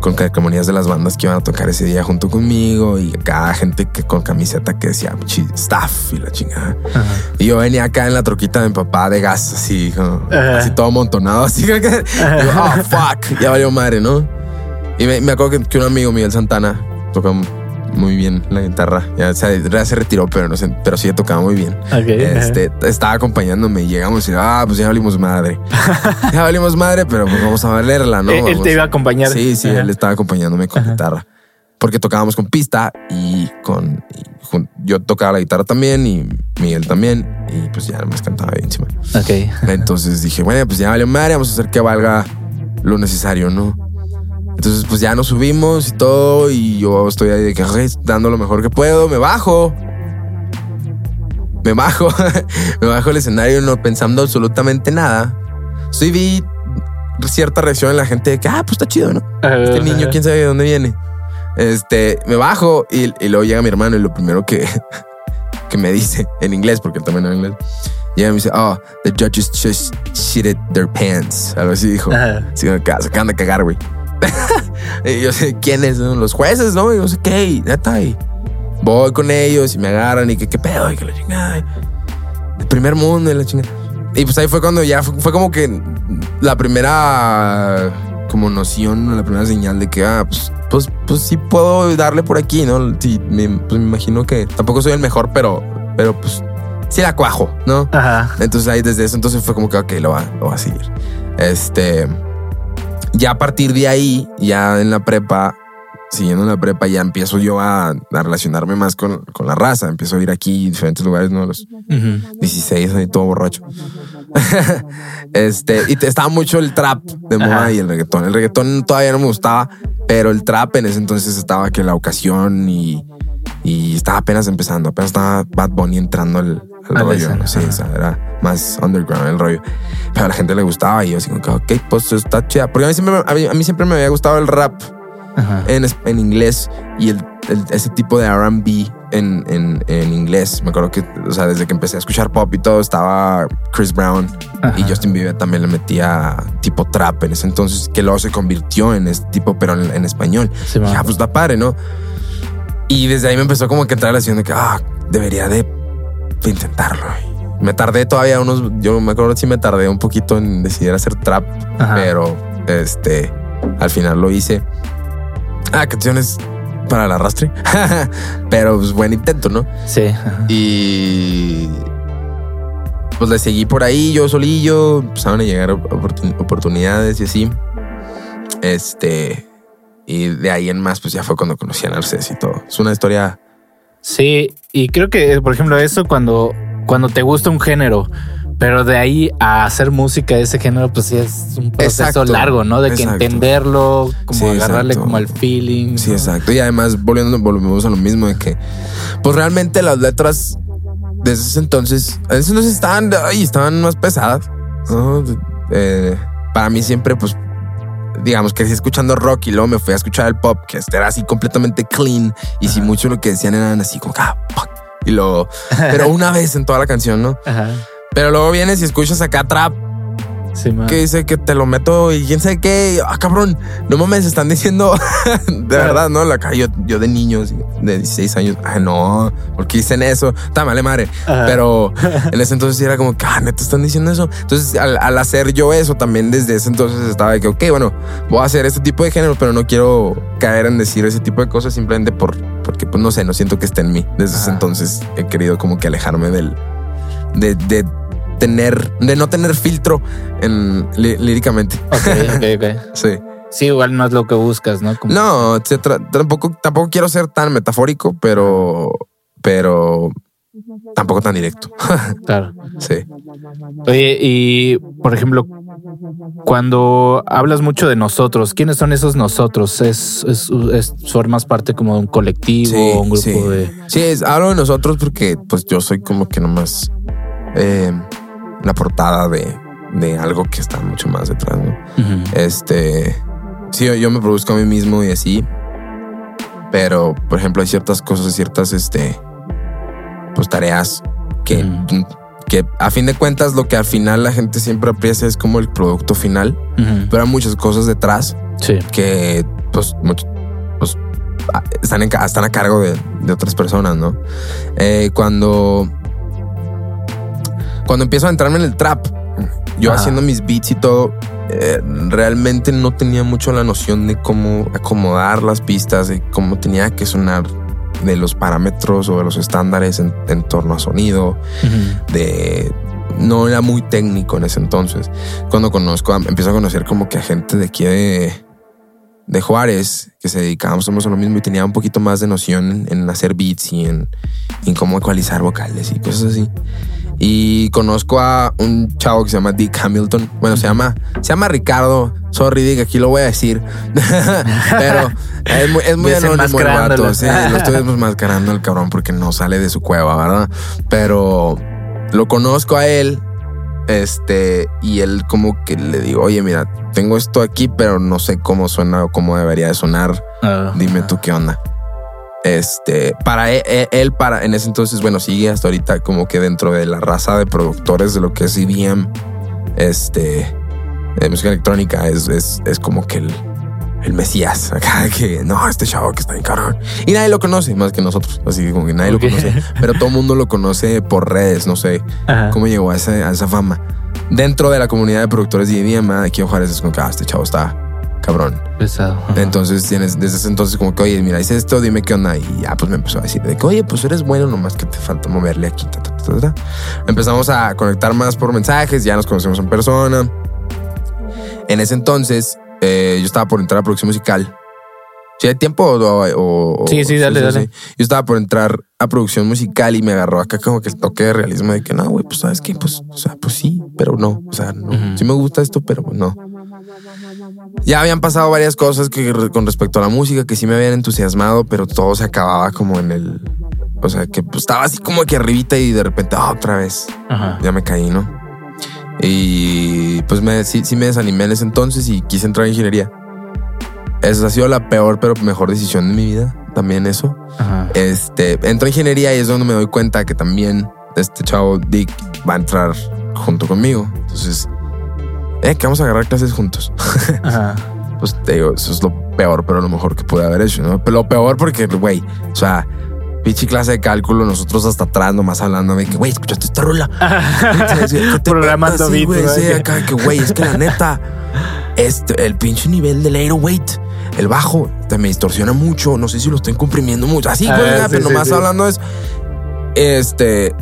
con calcamonías de las bandas que iban a tocar ese día junto conmigo y cada gente que con camiseta que decía "Chi- staff y la chingada. Ajá. Y yo venía acá en la troquita de mi papá de gas, así, como- así todo amontonado, así [laughs] que digo, oh, fuck, ya valió madre, ¿no? Y me, me acuerdo que, que un amigo, Miguel Santana, toca muy bien la guitarra. Ya se, ya se retiró, pero, no sé, pero sí tocaba muy bien. Este, estaba acompañándome y llegamos y ah, pues ya valimos madre. [laughs] ya valimos madre, pero pues vamos a valerla, ¿no? Él- él te iba a acompañar. Sí, sí, él estaba acompañándome con guitarra. Porque tocábamos con pista y con. y yo tocaba la guitarra también y Miguel también. Y pues ya más cantaba bien encima. Ok. Entonces dije, bueno, pues ya vale madre, vamos a hacer que valga lo necesario, ¿no? Entonces, pues ya nos subimos y todo, y yo estoy ahí de que "Ay, dando lo mejor que puedo, me bajo. Me bajo, [laughs] me bajo el escenario no pensando absolutamente nada. Sí vi cierta reacción en la gente de que, ah, pues está chido, ¿no? Este niño, quién sabe de dónde viene. Este, me bajo y, y luego llega mi hermano y lo primero que, [laughs] que me dice en inglés, porque él también habla inglés, llega y me dice, oh, the judges just shitted their pants. Algo así dijo. Ajá. Sí, acá, se acaban de cagar, güey. [laughs] y yo sé quiénes son los jueces, ¿no? Y yo sé qué, neta. Y voy con ellos y me agarran y que qué pedo, y que la chingada. El primer mundo y la chingada. Y pues ahí fue cuando ya fue, fue como que la primera como noción, la primera señal de que, ah, pues, pues, pues sí puedo darle por aquí, ¿no? Sí, me, pues me imagino que tampoco soy el mejor, pero, pero pues sí la cuajo, ¿no? Ajá. Entonces ahí desde eso entonces fue como que, ok, lo va, lo va a seguir. Este, ya a partir de ahí, ya en la prepa, siguiendo en la prepa, ya empiezo yo a, a relacionarme más con, con la raza. Empiezo a ir aquí, diferentes lugares, ¿no? Los Ujú. 16, ahí todo borracho. [laughs] este, y te- estaba mucho el trap de moda Ajá. y el reggaetón. El reggaetón todavía no me gustaba, pero el trap en ese entonces estaba que la ocasión y, y estaba apenas empezando. Apenas estaba Bad Bunny entrando al, la rollo. Sí, era más underground el rollo. Pero a la gente le gustaba y yo así como que, ok, pues está chida. Porque a mí siempre, me- a mí, a mí siempre me había gustado el rap en, en inglés y el, el- ese tipo de RB en, en, en inglés. Me acuerdo que, o sea, desde que empecé a escuchar pop y todo, estaba Chris Brown Ajá. y Justin Bieber también le metía tipo trap en ese entonces, que luego se convirtió en este tipo, pero en, en español. Sí, ma. Ya, pues está padre, ¿no? Y desde ahí me empezó como que entrar la de que, ah, debería de, de intentarlo. Me tardé todavía unos, yo me acuerdo si me tardé un poquito en decidir hacer trap, Ajá. pero este, al final lo hice. Ah, canciones para el arrastre. [laughs] pero pues buen intento, ¿no? Sí. ajá. Y pues le seguí por ahí, yo solillo, empezaron a llegar oportun- oportunidades y así. Este, y de ahí en más, pues ya fue cuando conocí a Narcés y todo. Es una historia. Sí, y creo que, por ejemplo, eso cuando, cuando te gusta un género, pero de ahí a hacer música de ese género, pues sí es un proceso Exacto, largo, ¿no? De que exacto. entenderlo, como Sí, agarrarle exacto. como al feeling. Sí, ¿no? exacto. Y además, volviendo, volvemos a lo mismo de que, pues realmente las letras desde ese entonces, a veces entonces estaban, ay, estaban más pesadas. ¿no? Eh, para mí siempre, pues, digamos, crecí escuchando rock y luego me fui a escuchar el pop, que era así completamente clean. Y si mucho lo que decían eran así como, ah, fuck. Y luego, pero una vez en toda la canción, ¿no? Ajá. Pero luego vienes y escuchas acá trap Sí, que dice que te lo meto y quién sabe qué. Ah, cabrón, no mames, están diciendo [laughs] de verdad, ¿no? La yo, yo de niños de 16 años, ay, no, porque dicen eso? Está vale madre. Ajá. Pero [laughs] en ese entonces era como que, ah, neta, están diciendo eso. Entonces, al, al hacer yo eso, también desde ese entonces estaba de que, ok, bueno, voy a hacer este tipo de género, pero no quiero caer en decir ese tipo de cosas simplemente por, porque, pues no sé, no siento que esté en mí. Desde ese entonces he querido como que alejarme del, de, de tener, de no tener filtro en lí- líricamente. Ok, ok, ok. [laughs] Sí. Sí, igual no es lo que buscas, ¿no? Como- No, tampoco, tampoco quiero ser tan metafórico, pero, pero tampoco tan directo. [laughs] Claro. sí. Oye, y por ejemplo, cuando hablas mucho de nosotros, ¿quiénes son esos nosotros? ¿Es, es, es- formas parte como de un colectivo, un grupo sí. de... Sí, es, hablo de nosotros porque pues yo soy como que nomás eh, la portada de, de algo que está mucho más detrás, ¿no? Este, sí, yo, me produzco a mí mismo y así, pero por ejemplo hay ciertas cosas, ciertas, este, pues tareas que, que a fin de cuentas lo que al final la gente siempre aprecia es como el producto final, pero hay muchas cosas detrás Sí. que pues, mucho- pues, están, en están a cargo de, de otras personas, ¿no? Eh, cuando, cuando empiezo a entrarme en el trap, yo haciendo mis beats y todo, eh, realmente no tenía mucho la noción de cómo acomodar las pistas, de cómo tenía que sonar, de los parámetros o de los estándares en, en torno a sonido, de no era muy técnico en ese entonces. Cuando conozco, a- empiezo a conocer como que a gente de aquí de, de Juárez que se dedicábamos somos a lo mismo y tenía un poquito más de noción en, en hacer beats y en, en cómo ecualizar vocales y cosas así. Y conozco a un chavo que se llama Dick Hamilton. Bueno, se llama, se llama Ricardo. Sorry, Dick, aquí lo voy a decir. [laughs] Pero es muy, es muy anónimo el vato. Sí, lo estoy [laughs] desmascarando el cabrón porque no sale de su cueva, ¿verdad? Pero lo conozco a él. Este, y él como que le digo, oye, mira, tengo esto aquí, pero no sé cómo suena o cómo debería de sonar. Ah, Dime tú qué onda. Este, para él, él- él, para en ese entonces, bueno, sigue hasta ahorita como que dentro de la raza de productores de lo que es EDM, este, de música electrónica, es, es, es como que el, el mesías [laughs] acá, que no, este chavo que está en cabrón. Y nadie lo conoce más que nosotros, así como que nadie lo conoce, pero todo el mundo lo conoce por redes, no sé Ajá. cómo llegó a, ese- a esa fama. Dentro de la comunidad de productores de EDM, de aquí en Juárez es como que ah, este chavo está cabrón. Pesado. Entonces tienes desde ese entonces como que, oye, mira, hice esto, dime qué onda. Y ya pues me empezó a decir de que, oye, pues eres bueno, nomás que te falta moverle aquí. ta, ta, ta, ta, ta. Empezamos a conectar más por mensajes, ya nos conocemos en persona. En ese entonces eh, yo estaba por entrar a producción musical. ¿Sí hay tiempo? O, o- o- Sí, sí, dale, dale. Yo estaba por entrar a producción musical y me agarró acá como que el toque de realismo de que no, güey, pues sabes que, pues, o sea, pues sí, pero no. O sea, no. Sí me gusta esto, pero no. Ya habían pasado varias cosas que con respecto a la música que sí me habían entusiasmado, pero todo se acababa como en el. O sea, que pues, estaba así como que arribita y de repente ah, otra vez Ajá. ya me caí, ¿no? Y pues me, sí, sí me desanimé en ese entonces y quise entrar en ingeniería. Esa ha sido la peor pero mejor decisión de mi vida. También eso. Ajá. Este, entro a ingeniería y es donde me doy cuenta que también este chavo Dick va a entrar junto conmigo. Entonces, eh, que vamos a agarrar clases juntos. [laughs] Ajá. Pues te digo, eso es lo peor, pero lo mejor que pude haber hecho, ¿no? Pero lo peor porque, güey, o sea, pinche clase de cálculo, nosotros hasta atrás nomás hablando de que, güey, escuchaste esta rola. [laughs] Programando Sí, güey, sí, acá que, güey, es que la [laughs] neta, este, el pinche nivel del 808, el bajo, te me distorsiona mucho, no sé si lo estoy comprimiendo mucho. Así, Ah, güey, sí, pero sí, nomás hablando es, este,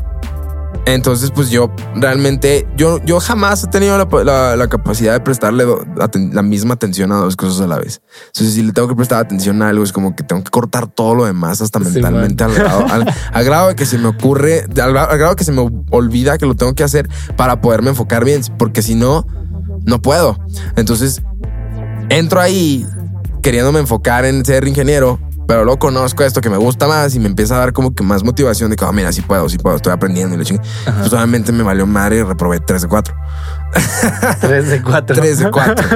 entonces, pues yo realmente, yo, yo jamás he tenido la, la- la capacidad de prestarle do- la misma atención a dos cosas a la vez. Entonces, si le tengo que prestar atención a algo, es como que tengo que cortar todo lo demás hasta Sí, mentalmente al grado, al, [laughs] al grado de que se me ocurre, al, al grado que se me olvida que lo tengo que hacer para poderme enfocar bien, porque si no, no puedo. Entonces, entro ahí queriéndome enfocar en ser ingeniero, pero luego conozco esto que me gusta más y me empieza a dar como que más motivación de que, oh, mira, sí puedo, sí puedo, estoy aprendiendo y le chingue. Pues obviamente me valió madre y reprobé 3 de 4. Tres de cuatro. [laughs] 3 de 4.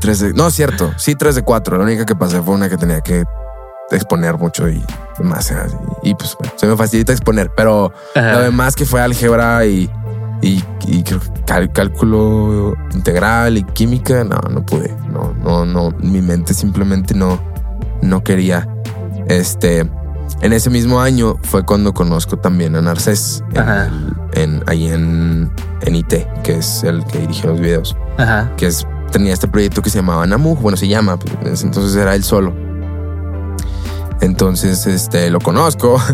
3 [laughs] de, no, cierto, sí 3 de 4. La única que pasé fue una que tenía que exponer mucho y más. Y, y, pues bueno, se me facilita exponer, pero Ajá. lo demás que fue álgebra y, y, y creo que cal- cálculo integral y química, no, no pude. No, no, no. Mi mente simplemente no, no quería. Este, en ese mismo año fue cuando conozco también a Narcés en, Ajá. en- ahí en, en IT, que es el que dirige los videos, Ajá. que es, tenía este proyecto que se llamaba Namu, bueno, se llama, ese entonces era él solo. Entonces, este, lo conozco. [laughs]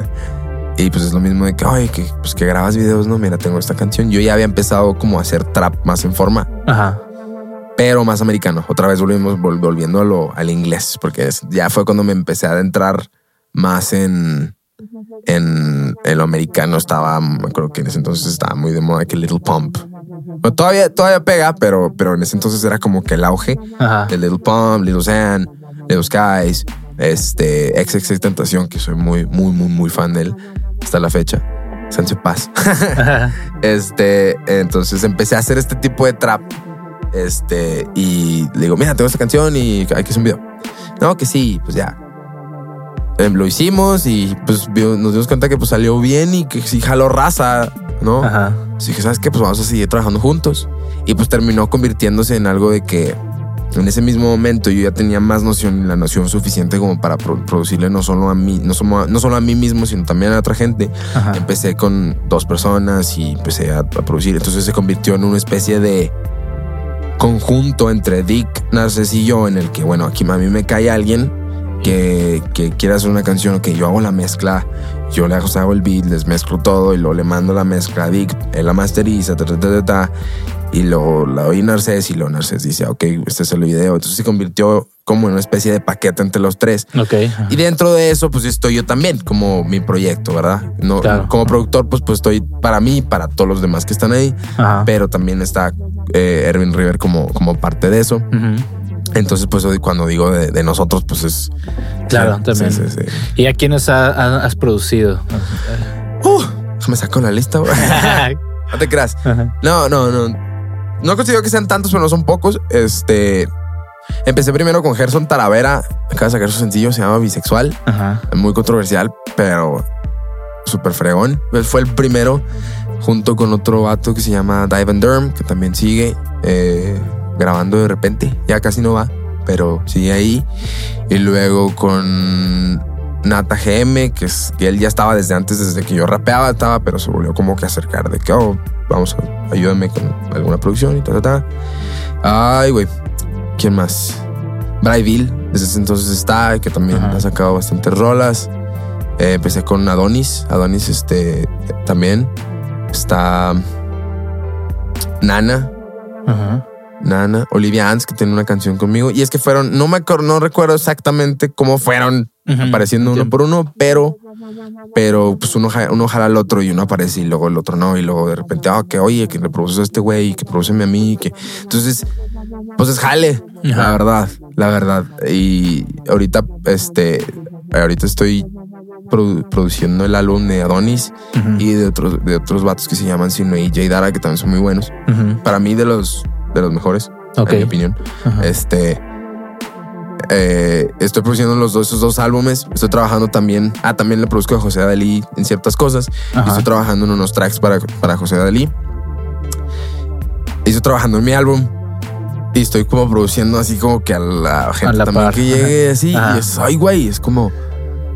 Y pues es lo mismo de que, oye, que, pues que grabas videos, no, mira, tengo esta canción. Yo ya había empezado como a hacer trap más en forma, Ajá. Pero más americano. Otra vez volvimos vol- volviendo a lo, al inglés, porque es- ya fue cuando me empecé a adentrar más en, en, en lo americano. Estaba, me acuerdo que en ese entonces estaba muy de moda que Little Pump. Todavía, todavía pega, pero, pero en ese entonces era como que el auge Ajá. de Little Pump, Little Xan, Little Skies, este, XXX Tentación, que soy muy, muy, muy, muy fan de él hasta la fecha. Sánchez Paz. [laughs] Este, entonces empecé a hacer este tipo de trap. Este, y le digo, mira, tengo esta canción y hay que hacer un video. No, que sí, pues ya. Em, lo hicimos y pues nos dimos cuenta que pues salió bien y que sí jaló raza, ¿no? Ajá. Así que, ¿sabes qué? Pues vamos a seguir trabajando juntos. Y pues terminó convirtiéndose en algo de que en ese mismo momento yo ya tenía más noción y la noción suficiente como para pro- producirle no solo a mí, no, solo- no solo a mí mismo, sino también a otra gente. Ajá. Empecé con dos personas y empecé a, a producir. Entonces se convirtió en una especie de conjunto entre Dick, Narces y yo, en el que, bueno, aquí a mí me cae alguien que, que quiere hacer una canción, que yo hago la mezcla, yo le hago, hago el beat, les mezclo todo y luego le mando la mezcla a Dick, él la masteriza, ta, ta, ta, ta, ta, y lo la oí Narces y lo Narces dice, ok, este es el video. Entonces se convirtió como en una especie de paquete entre los tres. Ok. Y dentro de eso, pues estoy yo también, como mi proyecto, ¿verdad? No, Claro. Como productor, pues, pues estoy para mí para todos los demás que están ahí, Ajá. pero también está eh, Erwin River como, como parte de eso. Entonces, pues cuando digo de, de nosotros, pues es... Claro, sí, también. sí, sí, sí. ¿Y a quiénes ha- ha- has producido? Uh, déjame saco la lista, [laughs] no te creas. Ajá. No, no, no. No considero que sean tantos, pero no son pocos. Este... Empecé primero con Gerson Taravera. Acaba de sacar su sencillo, se llama Bisexual. Ajá. muy controversial, pero súper fregón. Él fue el primero junto con otro vato que se llama Dive and Derm, que también sigue eh, grabando de repente. Ya casi no va, pero sigue ahí. Y luego con Nata GM, que, es, que él ya estaba desde antes, desde que yo rapeaba, estaba, pero se volvió como que acercar de que, oh, vamos, a, ayúdame con alguna producción y ta, ta, ta. Ay, güey. ¿Quién más? Bryville, desde ese entonces está, que también Ajá. ha sacado bastantes rolas. Eh, empecé con Adonis. Adonis, este, también. Está Nana, Ajá. Nana, Olivia Ans, que tiene una canción conmigo. Y es que fueron, no me acuerdo, no recuerdo exactamente cómo fueron apareciendo uno por uno, pero, pero pues uno, uno jala al otro y uno aparece y luego el otro no. Y luego de repente, ah, que oye, que le produces a este güey, que produceme a mí, que entonces, pues es jale, la verdad, la verdad. Y ahorita, este, ahorita estoy produ- produciendo el álbum de Adonis y de otros, de otros vatos que se llaman Sino y Jay Dara, que también son muy buenos. Para mí, de los, de los mejores, Ok. en mi opinión. Ajá. Este. eh, estoy produciendo los dos, esos dos álbumes. Estoy trabajando también. Ah, también le produzco a José Adalí en ciertas cosas. Ajá. estoy trabajando en unos tracks para, para José Adalí. Y estoy trabajando en mi álbum. Y estoy como produciendo así como que a la gente la también par. que llegue así. Ajá. Y es, ay, güey, es como.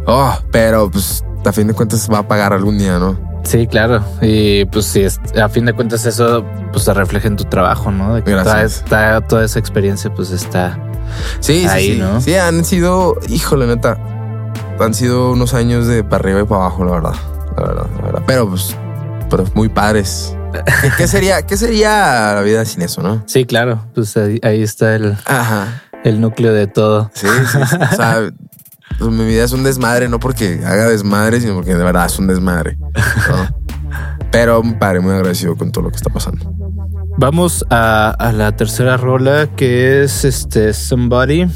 Oh, pero pues a fin de cuentas va a pagar algún día, ¿no? Sí, claro. Y pues sí, a fin de cuentas eso pues se refleja en tu trabajo, ¿no? De que toda, esta- toda esa experiencia pues está... Sí, sí, Ahí, sí. ¿no? Sí, han sido, híjole, neta, han sido unos años de para arriba y para abajo, la verdad. La verdad, la verdad. Pero pues, pero muy padres. ¿Qué- ¿Qué sería, qué sería la vida sin eso, no? Sí, claro. Pues ahí, ahí está el, Ajá. el núcleo de todo. Sí, sí, sí. O sea, [laughs] pues, mi vida es un desmadre, no porque haga desmadre, sino porque de verdad es un desmadre. ¿no? Pero padre, muy agradecido con todo lo que está pasando. Vamos a, a la tercera rola que es este Somebody.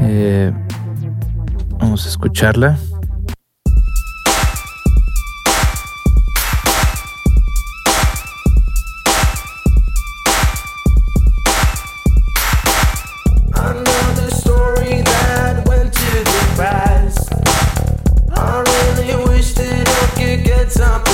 Eh, vamos a escucharla. time.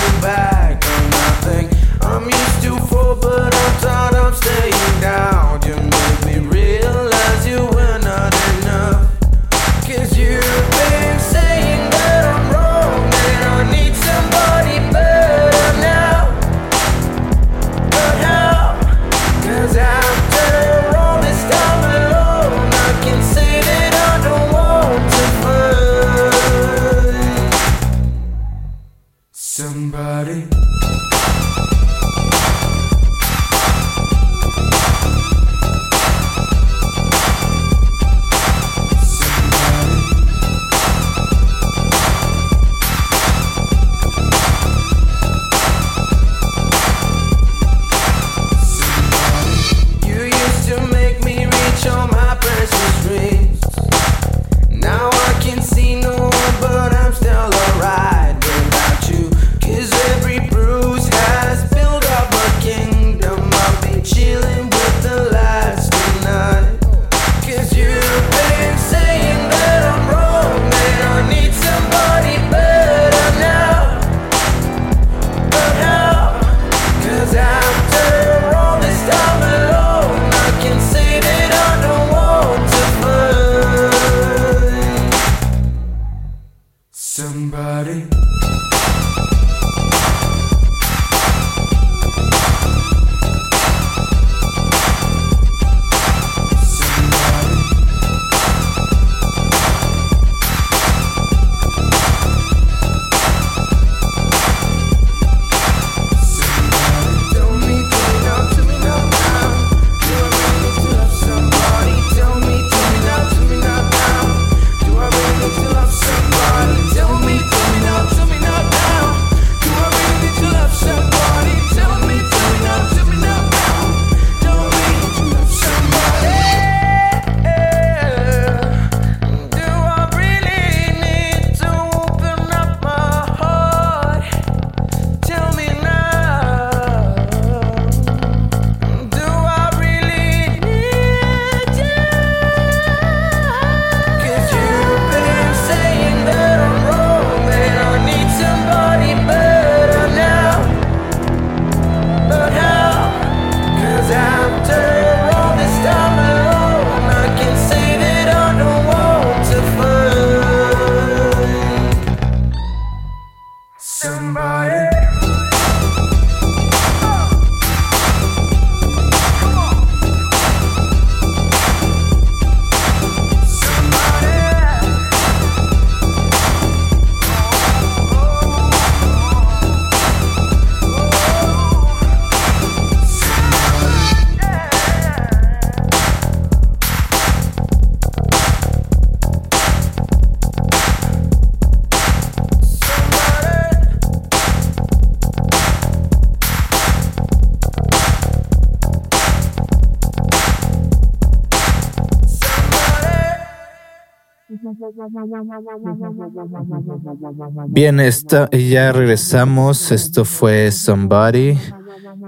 Bien, esta, ya regresamos. Esto fue Somebody.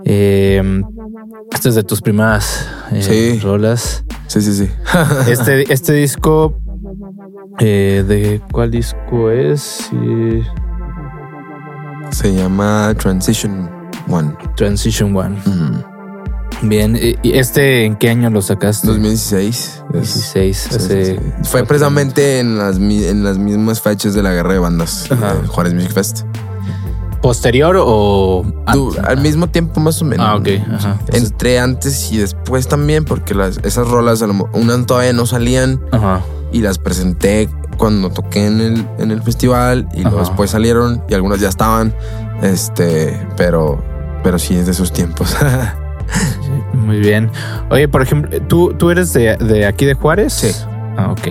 Eh, esta es de tus primeras eh, Sí. rolas. Sí, sí, sí. [laughs] Este, este disco, eh, ¿de cuál disco es? Se llama Transition One. Transition One. Bien, ¿y este en qué año lo sacaste? 2016. Es- 16. sí, hace sí, sí. Fue precisamente en las, en las mismas fechas de la guerra de bandas, de Juárez Music Fest. ¿Posterior o antes? al mismo tiempo más o menos. Ah, ok. Ajá. Entre antes y después también, porque las, esas rolas, a lo mo- unas todavía no salían Ajá. y las presenté cuando toqué en el, en el festival y luego después salieron y algunas ya estaban. Este, pero, pero sí es de esos tiempos. [laughs] [laughs] Muy bien. Oye, por ejemplo, ¿tú, tú eres de, de aquí de Juárez? Sí. Ah, ok.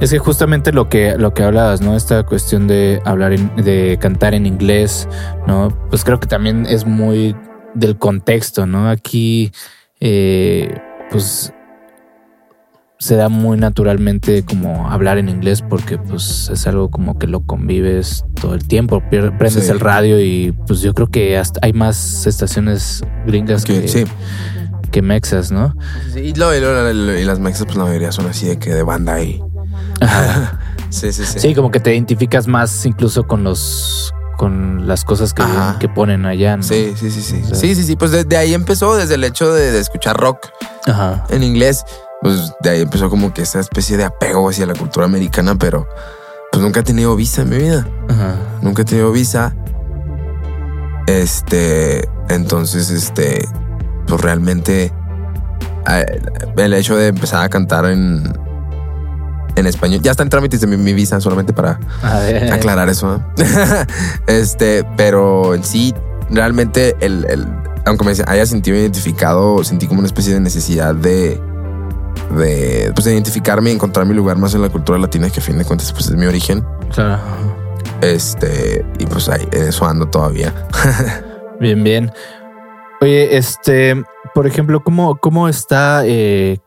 Es que justamente lo que, lo que hablabas, ¿no? Esta cuestión de hablar, en- de cantar en inglés, ¿no? Pues creo que también es muy del contexto, ¿no? Aquí, eh, pues se da muy naturalmente como hablar en inglés porque pues es algo como que lo convives todo el tiempo, prendes Sí. el radio y pues yo creo que hasta hay más estaciones gringas Que- que, sí. que mexas, ¿no? Sí, Y, lo- y lo- y las mexas, pues la mayoría son así de que de banda y. [laughs] sí, sí, sí. Sí, como que te identificas más incluso con los con las cosas que, que ponen allá, ¿no? Sí, sí, sí, sí. O sea- Sí, sí, sí. Pues de, de ahí empezó, desde el hecho de, de escuchar rock Ajá. en inglés. Pues de ahí empezó como que esa especie de apego hacia la cultura americana, pero pues nunca he tenido visa en mi vida. Ajá. Nunca he tenido visa. Este, entonces, este, pues realmente el hecho de empezar a cantar en, en español, ya está en trámites de mi, mi visa solamente para aclarar eso. [laughs] este, pero en sí, realmente, el, el- aunque me haya sentido identificado, sentí como una especie de necesidad de, de, pues, de identificarme y encontrar mi lugar más en la cultura latina, que a fin de cuentas pues, es mi origen. Claro. Este, y pues ahí, en eso ando todavía. [laughs] Bien, bien. Oye, este, por ejemplo, ¿cómo, cómo está, eh,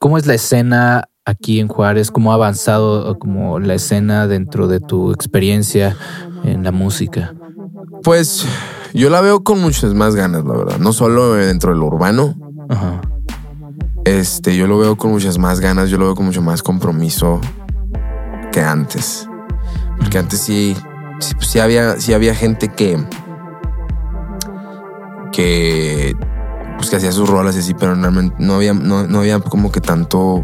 cómo es la escena aquí en Juárez? ¿Cómo ha avanzado como la escena dentro de tu experiencia en la música? Pues yo la veo con muchas más ganas, la verdad. No solo dentro de lo urbano, Ajá. Este, yo lo veo con muchas más ganas, yo lo veo con mucho más compromiso que antes. Porque antes sí, sí, sí había, sí había gente que, que, pues que hacía sus rolas y así, pero realmente no había, no, no había como que tanto,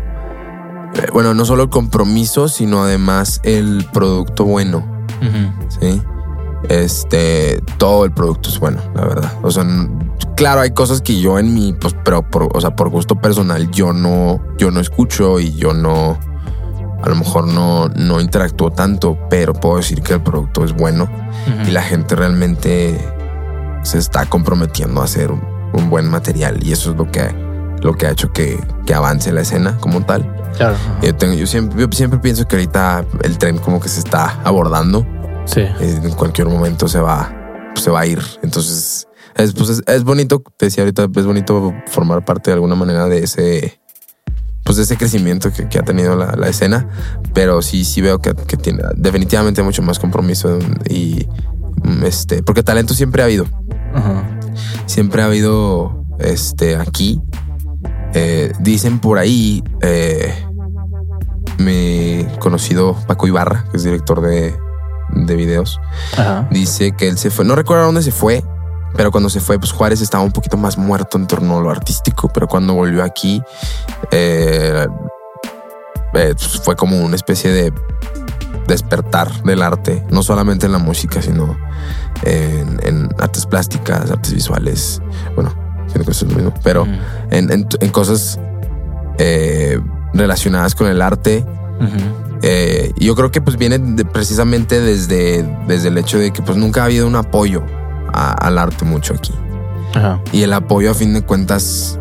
eh, bueno, no solo el compromiso, sino además el producto bueno. Sí. Este, todo el producto es bueno, la verdad. O sea, claro, hay cosas que yo en mi, pues, pero por, o sea, por gusto personal, yo no, yo no escucho y yo no, a lo mejor no, no interactúo tanto, pero puedo decir que el producto es bueno y la gente realmente se está comprometiendo a hacer un, un buen material y eso es lo que, lo que ha hecho que, que avance la escena como tal. Claro. Yo, tengo, yo, siempre, yo siempre pienso que ahorita el tren como que se está abordando Sí. en cualquier momento se va, se va a ir. Entonces, es, pues, es, es bonito, te decía ahorita, es bonito formar parte de alguna manera de ese, pues de ese crecimiento que, que ha tenido la, la escena, pero sí, sí veo que, que tiene definitivamente mucho más compromiso y mm, este, porque talento siempre ha habido, Ajá. siempre ha habido este aquí. Eh, dicen por ahí, eh, mi conocido Paco Ibarra, que es director de, de videos, Ajá. dice que él se fue, no recuerdo dónde se fue, pero cuando se fue, pues Juárez estaba un poquito más muerto en torno a lo artístico, pero cuando volvió aquí, eh, eh, pues, fue como una especie de despertar del arte, no solamente en la música, sino en, en artes plásticas, artes visuales. Bueno, siento que eso es lo mismo, pero en, en- en cosas eh, relacionadas con el arte. Ujú. Eh, y yo creo que pues viene de- precisamente desde, desde el hecho de que pues nunca ha habido un apoyo a- al arte mucho aquí. Ajá. Y el apoyo a fin de cuentas,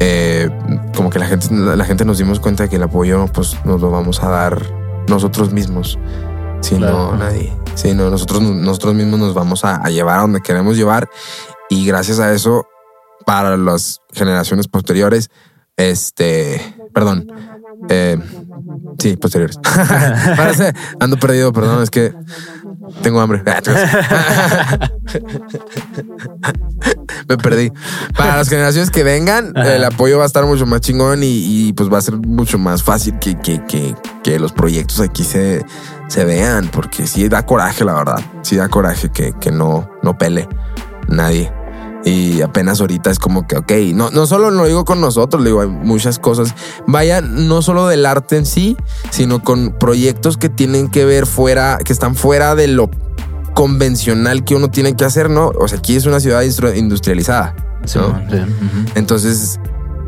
eh, como que la gente, la gente nos dimos cuenta de que el apoyo pues nos lo vamos a dar nosotros mismos. Si Claro. no, nadie. Si no, nosotros, nosotros mismos nos vamos a, a llevar a donde queremos llevar. Y gracias a eso, para las generaciones posteriores, este, perdón, eh, sí, posteriores. [laughs] Parece, ando perdido, perdón, es que tengo hambre. Me perdí. Para las generaciones que vengan, Ajá. el apoyo va a estar mucho más chingón y, y, pues va a ser mucho más fácil que, que, que, que los proyectos aquí se, se vean, porque sí da coraje, la verdad. Sí da coraje que, que no, no pele nadie. Y apenas ahorita es como que, ok, no, no solo lo digo con nosotros, le digo, hay muchas cosas. Vaya, no solo del arte en sí, sino con proyectos que tienen que ver fuera, que están fuera de lo convencional que uno tiene que hacer, ¿no? O sea, aquí es una ciudad industrializada. Sí, ¿no? sí. Entonces,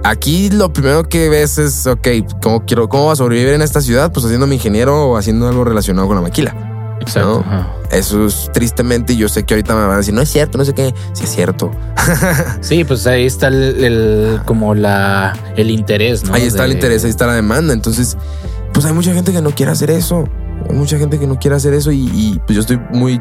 aquí lo primero que ves es, ok, ¿cómo, quiero, ¿cómo va a sobrevivir en esta ciudad? Pues haciendo mi ingeniero o haciendo algo relacionado con la maquila. Exacto. No. Eso es tristemente, yo sé que ahorita me van a decir, no es cierto, no sé qué. Sí es cierto. [laughs] Sí, pues ahí está el, el- como la el interés, ¿no? ahí está el interés, ahí está la demanda. Entonces, pues hay mucha gente que no quiere hacer eso. Hay mucha gente que no quiere hacer eso y, y, pues yo estoy muy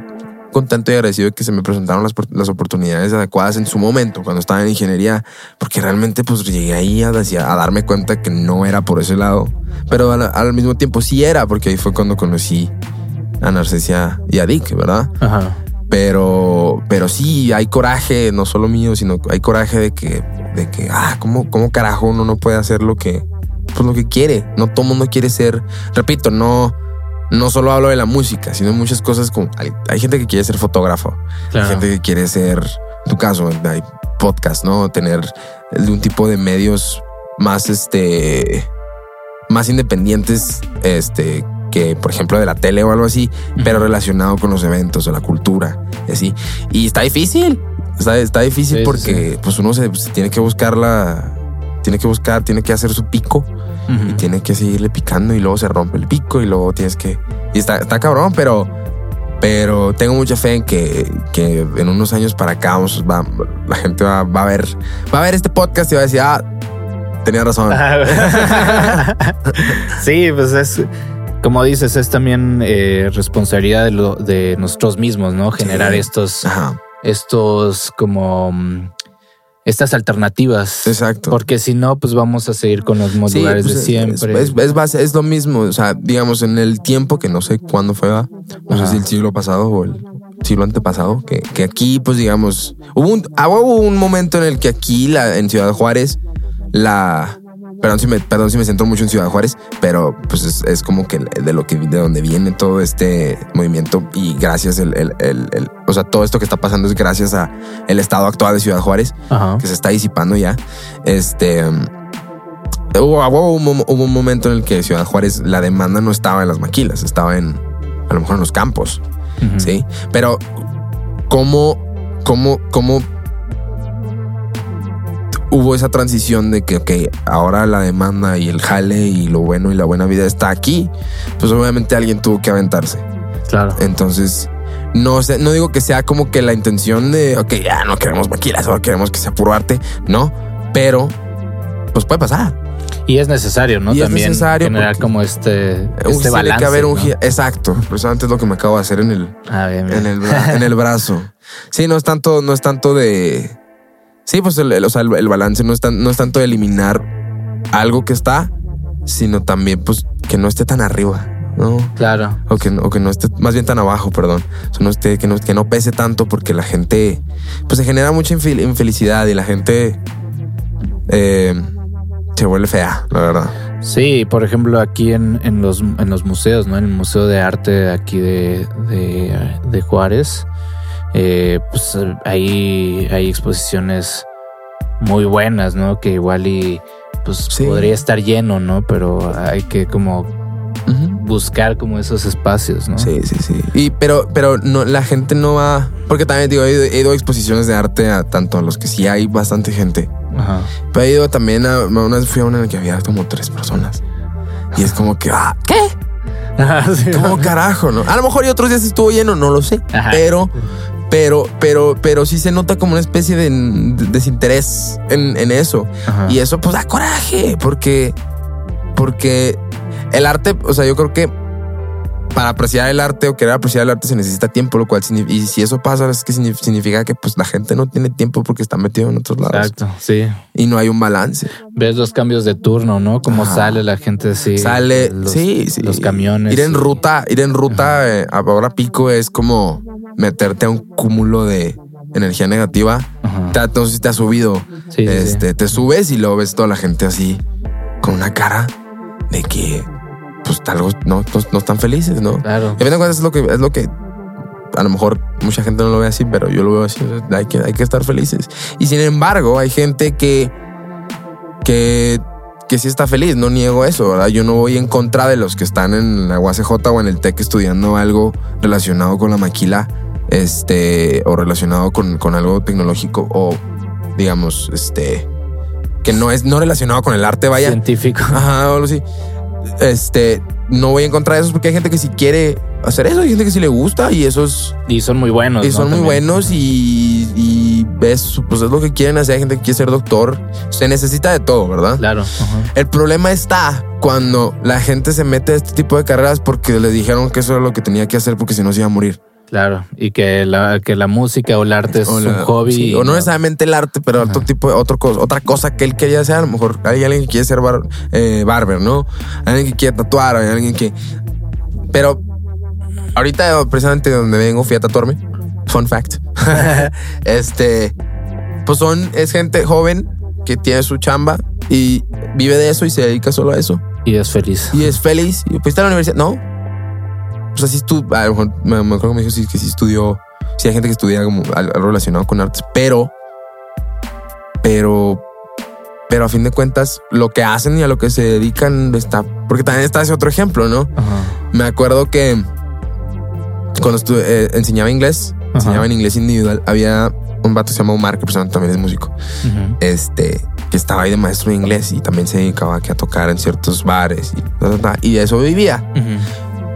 contento y agradecido de que se me presentaron las, las oportunidades adecuadas en su momento, cuando estaba en ingeniería, porque realmente pues llegué ahí a darme cuenta que no era por ese lado, pero al, al mismo tiempo sí era, porque ahí fue cuando conocí a Narcesia y a Dick, ¿verdad? Ajá. Pero, pero sí, hay coraje, no solo mío, sino hay coraje de que, de que, ah, ¿cómo, cómo carajo uno no puede hacer lo que, pues lo que quiere? No todo mundo quiere ser, repito, no, no solo hablo de la música, sino muchas cosas como, hay, hay gente que quiere ser fotógrafo, Claro. hay gente que quiere ser, en tu caso, hay podcast, ¿no? Tener un tipo de medios más, este, más independientes, este, que por ejemplo de la tele o algo así, pero relacionado con los eventos o la cultura y así. Y está difícil, está, está difícil Sí, sí, porque pues uno se, se tiene que buscar la, tiene que buscar, tiene que hacer su pico y tiene que seguirle picando y luego se rompe el pico y luego tienes que, y está, está cabrón, pero, pero tengo mucha fe en que, que en unos años para acá vamos, va- la gente va, va a ver, va a ver este podcast y va a decir, ah, tenía razón. [laughs] sí, pues es como dices, es también eh, responsabilidad de, lo- de nosotros mismos, ¿no? Generar Sí. estos, Ajá, estos como mm, estas alternativas. exacto. Porque si no, pues vamos a seguir con los mismos Sí, lugares pues, de es- siempre. Es, es, base- es lo mismo, o sea, digamos, en el tiempo que no sé cuándo fue, no sé si el siglo pasado o el siglo antepasado, que, que aquí, pues digamos, hubo un, ah, hubo un momento en el que aquí, la, en Ciudad Juárez, la... Perdón si, me, perdón si me centro mucho en Ciudad Juárez, pero pues es, es como que de lo que de donde viene todo este movimiento y gracias el, el, el- el- o sea todo esto que está pasando es gracias a el estado actual de Ciudad Juárez Ajá. que se está disipando ya. Este hubo, hubo un, mom- hubo un momento en el que Ciudad Juárez la demanda no estaba en las maquilas, estaba en a lo mejor en los campos, sí. Pero cómo, cómo, cómo hubo esa transición de que, ok, ahora la demanda y el jale y lo bueno y la buena vida está aquí, pues obviamente alguien tuvo que aventarse. Claro. Entonces, no sé, no digo que sea como que la intención de, ok, ya no queremos maquilas, ahora queremos que sea puro arte, no, pero pues puede pasar. Y es necesario, ¿no? Y es También necesario generar como este, este tiene balance. que haber un ¿no? exacto, precisamente es lo que me acabo de hacer en el, Ah, bien, bien. en el, en el brazo. [laughs] Sí, no es tanto, no es tanto de, sí, pues el, el- o sea, el, el balance no es, tan- no es tanto eliminar algo que está, sino también pues que no esté tan arriba, ¿no? Claro. O que, no- o que no esté más bien tan abajo, perdón. O sea, no esté, que, no, que no pese tanto porque la gente, pues se genera mucha infel- infelicidad y la gente eh, se vuelve fea, la verdad. Sí, por ejemplo, aquí en, en los, en los museos, ¿no? En el Museo de Arte aquí de, de, de Juárez, eh, pues hay, hay exposiciones muy buenas, ¿no? Que igual y pues Sí. podría estar lleno, ¿no? Pero hay que como buscar como esos espacios, ¿no? Sí, sí, sí. Y pero, pero no, la gente no va. Porque también digo, he ido, he ido a exposiciones de arte a tanto a los que sí hay bastante gente. Ajá. Pero he ido también a una vez fui a una en la que había como tres personas. Y es como que, ah, ¿qué? [laughs] ¿Cómo carajo? No? A lo mejor y otros días estuvo lleno, no lo sé. Ajá. Pero, pero, pero, pero sí se nota como una especie de, de desinterés en, en eso. Ajá. Y eso pues da coraje, porque, porque el arte, o sea, yo creo que para apreciar el arte o querer apreciar el arte se necesita tiempo, lo cual y si eso pasa es que signi- significa que pues la gente no tiene tiempo porque está metido en otros lados Exacto, sí. y no hay un balance. Ves los cambios de turno, ¿no? Cómo Ajá. sale la gente así. Sale, los, sí, sí. Los camiones. Ir en y- ruta, ir en ruta eh, a hora pico es como meterte a un cúmulo de energía negativa. Ajá. Te, entonces te ha subido. Sí, sí, sí. este, Te subes y luego ves toda la gente así con una cara de que pues tal vez no, no, no están felices, ¿no? Claro. Y a fin de es lo que es lo que a lo mejor mucha gente no lo ve así, pero yo lo veo así. Hay que, hay que estar felices. Y sin embargo, hay gente que, que, que sí está feliz. No niego eso, ¿verdad? Yo no voy en contra de los que están en la UACJ o en el TEC estudiando algo relacionado con la maquila, este, o relacionado con, con algo tecnológico o, digamos, este, que no es no relacionado con el arte, vaya. Científico. Ajá, o algo así. Este, no voy en contra de eso porque hay gente que sí quiere hacer eso, hay gente que sí le gusta y esos Y son muy buenos. y ¿no? son muy También. buenos y, y es, pues es lo que quieren hacer. Hay gente que quiere ser doctor. Se necesita de todo, ¿verdad? Claro. El problema está cuando la gente se mete a este tipo de carreras porque le dijeron que eso era lo que tenía que hacer porque si no se iba a morir. Claro. Y que la, que la música o el arte es O, un hobby. sí, o no necesariamente el arte, pero otro tipo de otro cosa, otra cosa que él quería hacer. A lo mejor hay alguien que quiere ser bar- eh, barber, ¿no? Hay alguien que quiere tatuar, hay alguien que. Pero ahorita, precisamente donde vengo, fui a tatuarme. Fun fact. [laughs] este, pues son, es gente joven que tiene su chamba y vive de eso y se dedica solo a eso Y es feliz. y es feliz. Y fuiste a la universidad. No. O sea, sí estudió. A lo mejor me, acuerdo que me dijo sí, que sí estudió. Sí, hay gente que estudia como al- algo relacionado con artes, pero. Pero. Pero a fin de cuentas, lo que hacen y a lo que se dedican está. Porque también está ese otro ejemplo, ¿no? Ajá. Me acuerdo que cuando estuve, eh, enseñaba inglés, Ajá. enseñaba en inglés individual, había un vato que se llama Omar, que también es músico este, que estaba ahí de maestro de inglés y también se dedicaba que a tocar en ciertos bares y, de eso vivía.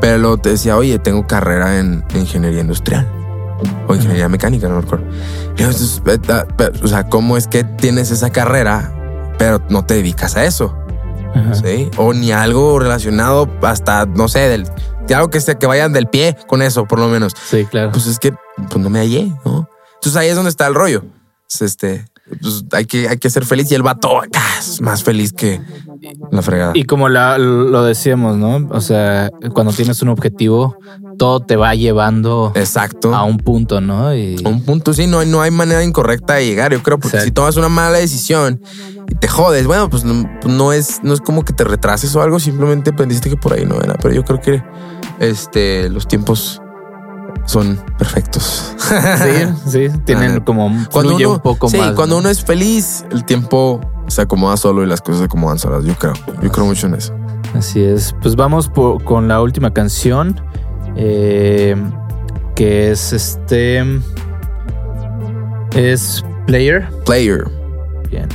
Pero luego te decía, oye, tengo carrera en ingeniería industrial o ingeniería mecánica, no pero, o sea, ¿cómo es que tienes esa carrera, pero no te dedicas a eso? Ajá. ¿Sí? O ni algo relacionado hasta, no sé, del, de algo que, se, que vayan del pie con eso, por lo menos. Sí, claro. Pues es que pues no me hallé, ¿no? Entonces ahí es donde está el rollo. Es Este, pues hay que, hay que ser feliz y el vato acá es más feliz que la fregada. Y como la- lo decíamos, ¿no? O sea, cuando tienes un objetivo, todo te va llevando Exacto. a un punto, ¿no? Y A un punto, sí, no, hay- no hay manera incorrecta de llegar, yo creo, porque Exacto. si tomas una mala decisión y te jodes, bueno, pues no, pues no es, no es como que te retrases o algo, simplemente aprendiste que por ahí no era, pero yo creo que este, los tiempos son perfectos. sí, [laughs] sí, tienen Ah, como Cuando uno, un poco sí, más. cuando ¿no? uno es feliz, el tiempo se acomoda solo y las cosas se acomodan solas. Yo creo. Yo creo mucho en eso. Así es. Pues vamos por- con la última canción. eh, que es este. Es Player. Player. Bien.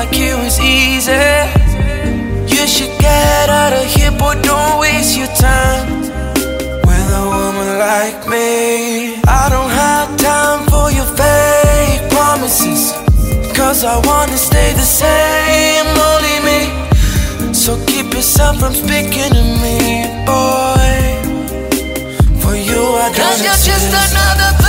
Like it was easy. You should get out of here, boy, don't waste your time with a woman like me. I don't have time for your fake promises. Cause I wanna stay the same, only me. So keep yourself from speaking to me, boy. For you, I don't Cause you're just another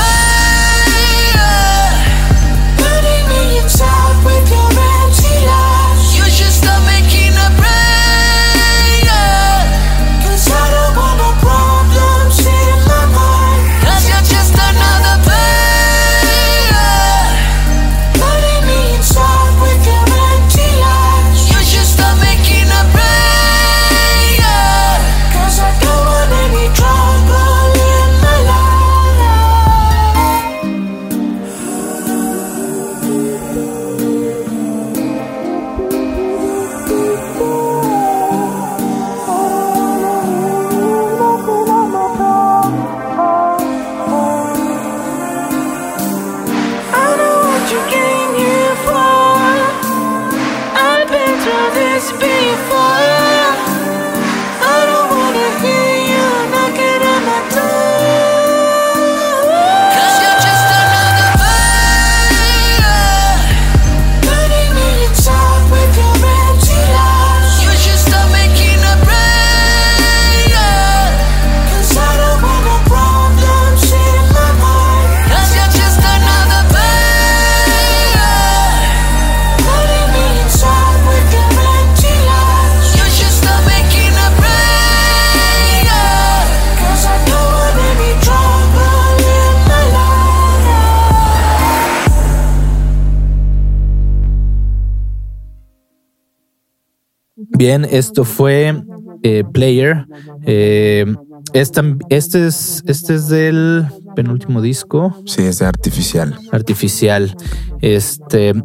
Bien, esto fue eh, Player. Eh, esta- este, es, este es del penúltimo disco, Sí, es de artificial. Artificial. Este,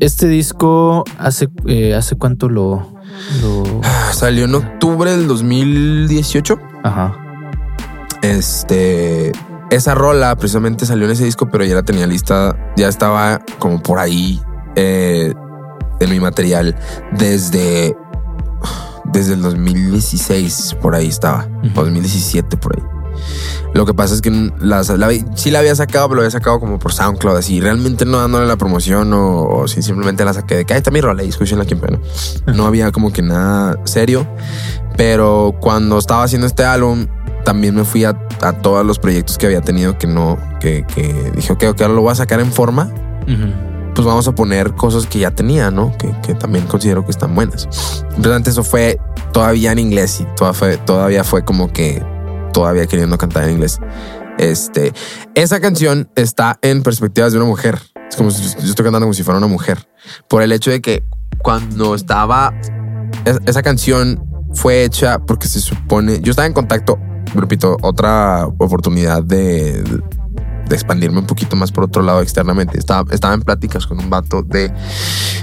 este disco, ¿hace, eh, ¿hace cuánto lo, lo- [sighs] Salió en octubre del 2018. Ajá. Este, esa rola precisamente salió en ese disco, pero ya la tenía lista, ya estaba como por ahí eh, en mi material desde, desde el 2016, por ahí estaba, Ujú. 2017 por ahí. Lo que pasa es que la, la- sí la había sacado, pero lo había sacado como por SoundCloud, así, realmente no dándole la promoción o, o sí, simplemente la saqué de que ahí está mi rola y escúchenla aquí en pena. No había como que nada serio, pero cuando estaba haciendo este álbum, también me fui a, a todos los proyectos que había tenido que no, que, que dije, ok, ok, ahora lo voy a sacar en forma, Ujú. Pues vamos a poner cosas que ya tenía, ¿no? Que, que también considero que están buenas. Entonces antes eso fue todavía en inglés y todavía fue, todavía fue como que todavía queriendo cantar en inglés. Este, esa canción está en perspectivas de una mujer. Es como si yo estoy cantando como si fuera una mujer. Por el hecho de que cuando estaba, es- esa canción fue hecha porque se supone, yo estaba en contacto, repito, otra oportunidad de, de expandirme un poquito más por otro lado externamente. Estaba, estaba en pláticas con un vato de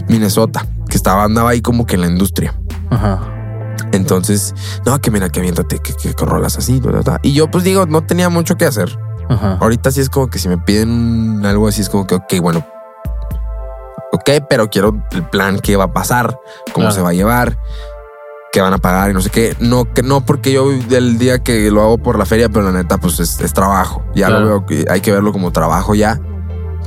Minnesota que estaba, andaba ahí como que en la industria. Ajá. Entonces, no, que mira, que aviéntate, que, que, que rolas así, bla, bla, bla. Y yo, pues digo, no tenía mucho que hacer. Ajá. Ahorita sí es como que si me piden algo así, es como que, ok, bueno, ok, pero quiero el plan que va a pasar, cómo Claro. se va a llevar, qué van a pagar y no sé qué. No, que no, porque yo el día que lo hago por la feria, pero la neta, pues es, es trabajo. Ya Claro. lo veo que hay que verlo como trabajo ya.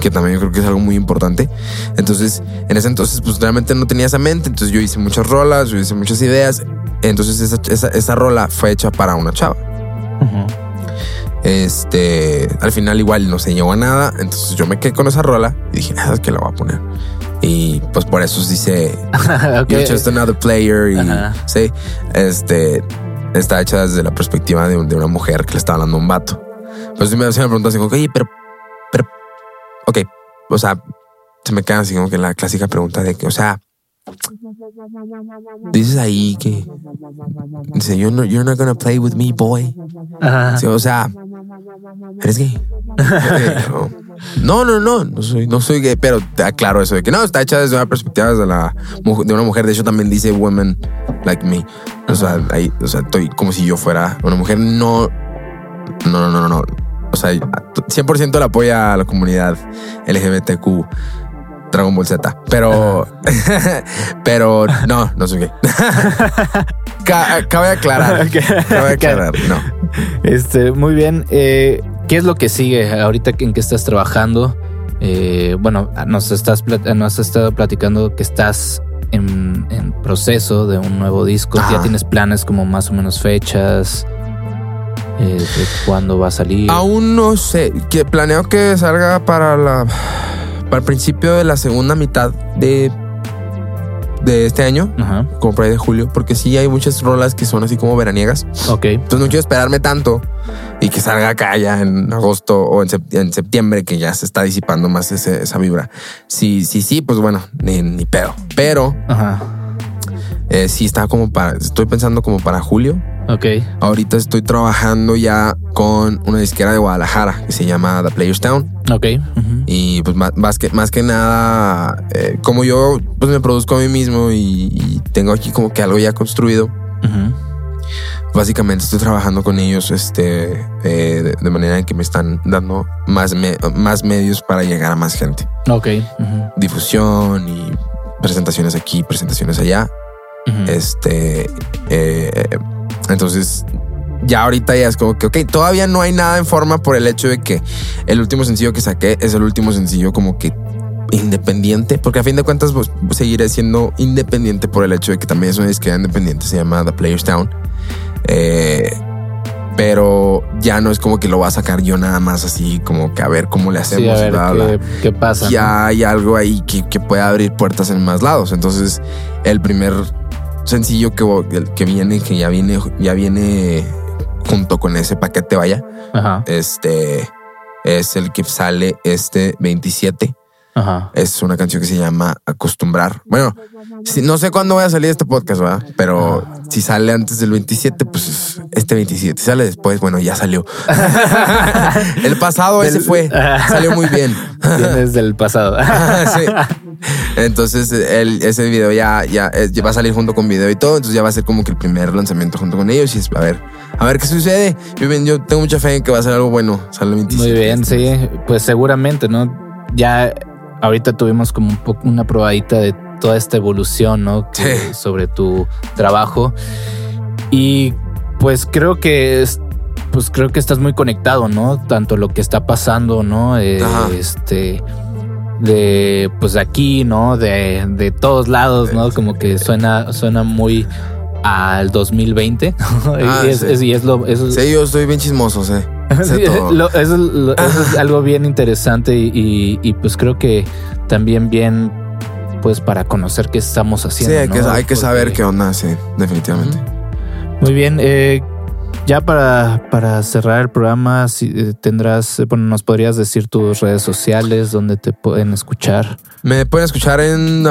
Que también yo creo que es algo muy importante. Entonces, en ese entonces, pues realmente no tenía esa mente. Entonces, yo hice muchas rolas, yo hice muchas ideas. Entonces, esa, esa, esa rola fue hecha para una chava. Ujú. Este, al final igual no se llegó a nada, entonces yo me quedé con esa rola y dije, nada, es que la voy a poner. Y pues por eso dice, [laughs] Ok. You're just another player y Ajá. sí, este, está hecha desde la perspectiva de, un- de una mujer que le está hablando a un vato. Pues si me, si me preguntan así como, oye, pero, pero, ok, o sea, se me queda así como que la clásica pregunta de que, o sea, dices ahí que, dice, you're not, you're not gonna play with me, boy. Ajá. O sea, ¿eres gay? No, no, no, no soy, no soy gay, pero te aclaro eso de que no, está hecha desde una perspectiva desde la, de una mujer. De hecho, también dice women like me. O sea, ahí, o sea, estoy como si yo fuera una mujer. No, no, no, no, no. O sea, 100% le apoya a la comunidad LGBTQ Dragon Ball Z. Pero, [laughs] pero no, no soy gay. [laughs] Ca- Cabe aclarar. Cabe aclarar. No. Este, muy bien. Eh, ¿Qué es lo que sigue ahorita en que estás trabajando? Eh, bueno, nos estás plat- nos has estado platicando que estás en, en proceso de un nuevo disco. Ajá. Ya tienes planes como más o menos fechas eh, cuándo va a salir. Aún no sé. Que planeo que salga para la para el principio de la segunda mitad de de este año, Ajá. como por ahí de julio, porque sí hay muchas rolas que son así como veraniegas. Ok. Entonces no quiero esperarme tanto y que salga acá ya en agosto o en, sep- en septiembre, que ya se está disipando más ese- esa vibra. Sí, sí, sí, pues bueno, ni, ni pedo. Pero Ajá. eh, sí está como para, estoy pensando como para julio. Ok. Ahorita estoy trabajando ya con una disquera de Guadalajara que se llama The Players Town. Ok. Y pues más, que, más que nada, eh, como yo pues me produzco a mí mismo y, y tengo aquí como que algo ya construido, básicamente estoy trabajando con ellos este, eh, de, de manera en que me están dando más, me- más medios para llegar a más gente. Ok. Difusión y presentaciones aquí, presentaciones allá. Este, eh, entonces, ya ahorita ya es como que, ok, todavía no hay nada en forma por el hecho de que el último sencillo que saqué es el último sencillo como que independiente, porque a fin de cuentas pues, seguiré siendo independiente por el hecho de que también es una disquera independiente, se llama The Players Town. Eh, pero ya no es como que lo va a sacar yo nada más así como que a ver cómo le hacemos. Sí, a ver bla, bla, bla qué, qué pasa. ¿no? ya hay algo ahí que, que puede abrir puertas en más lados. Entonces, el primer sencillo que, el que viene, que ya viene, ya viene junto con ese paquete, vaya, Ajá. este es el que sale este 27. Ajá. Es una canción que se llama Acostumbrar. Bueno, si- no sé cuándo vaya a salir este podcast, ¿verdad? Pero si sale antes del 27, pues este 27. Si sale después, bueno, ya salió. [laughs] el pasado ese fue. [laughs] Salió muy bien. Vienes del pasado. [laughs] sí. [laughs] Entonces, el- ese video ya, ya, eh, ya va a salir junto con video y todo. Entonces, ya va a ser como que el primer lanzamiento junto con ellos. Y es, a ver, a ver qué sucede. Yo, yo tengo mucha fe en que va a ser algo bueno. Sale el 27. Muy bien, sí. Pues seguramente, ¿no? Ya ahorita tuvimos como un poco una probadita de toda esta evolución, ¿no? Que- Sí. Sobre tu trabajo. Y pues creo que es, pues creo que estás muy conectado, ¿no? Tanto lo que está pasando, ¿no? Eh, este de pues aquí, ¿no? De, de todos lados, ¿no? Como que suena, suena muy al 2020. [laughs] Ah, y, es, sí. es- y es lo es- Sí, yo estoy bien chismoso, sé. Sé [laughs] Sí, lo- eso, es, lo- eso es [laughs] algo bien interesante y, y- y, pues creo que también bien pues para conocer qué estamos Sí, haciendo. hay, que, hay que saber qué onda, sí, definitivamente. Muy bien, eh, ya para, para cerrar el programa, si, eh, tendrás, eh, bueno, nos podrías decir tus redes sociales donde te pueden escuchar. Me pueden escuchar en,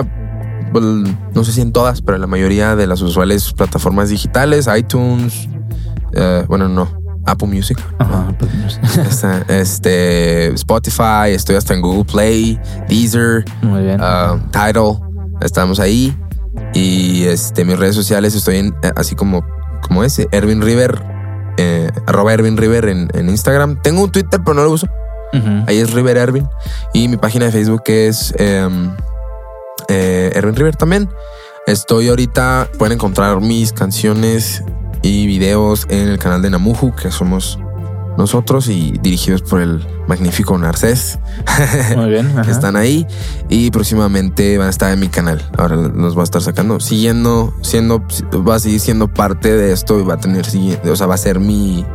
well, no sé si en todas, pero en la mayoría de las usuales plataformas digitales, iTunes, eh, bueno, no, Apple Music. Ajá, no sé. [laughs] Está, este, Spotify, estoy hasta en Google Play, Deezer, Muy bien. uh, Tidal, estamos ahí. Y este, mis redes sociales estoy en, así como, como ese, Erwin River, eh, arroba Erwin River en, en Instagram. Tengo un Twitter, pero no lo uso. Ahí es River Erwin. Y mi página de Facebook es em, eh, Erwin River también. Estoy ahorita, pueden encontrar mis canciones y videos en el canal de Namuju, que somos nosotros y dirigidos por el magnífico Narcés. Muy bien. [laughs] Están ahí y próximamente van a estar en mi canal. Ahora los va a estar sacando, siguiendo, siendo, va a seguir siendo parte de esto y va a tener, o sea, va a ser mi,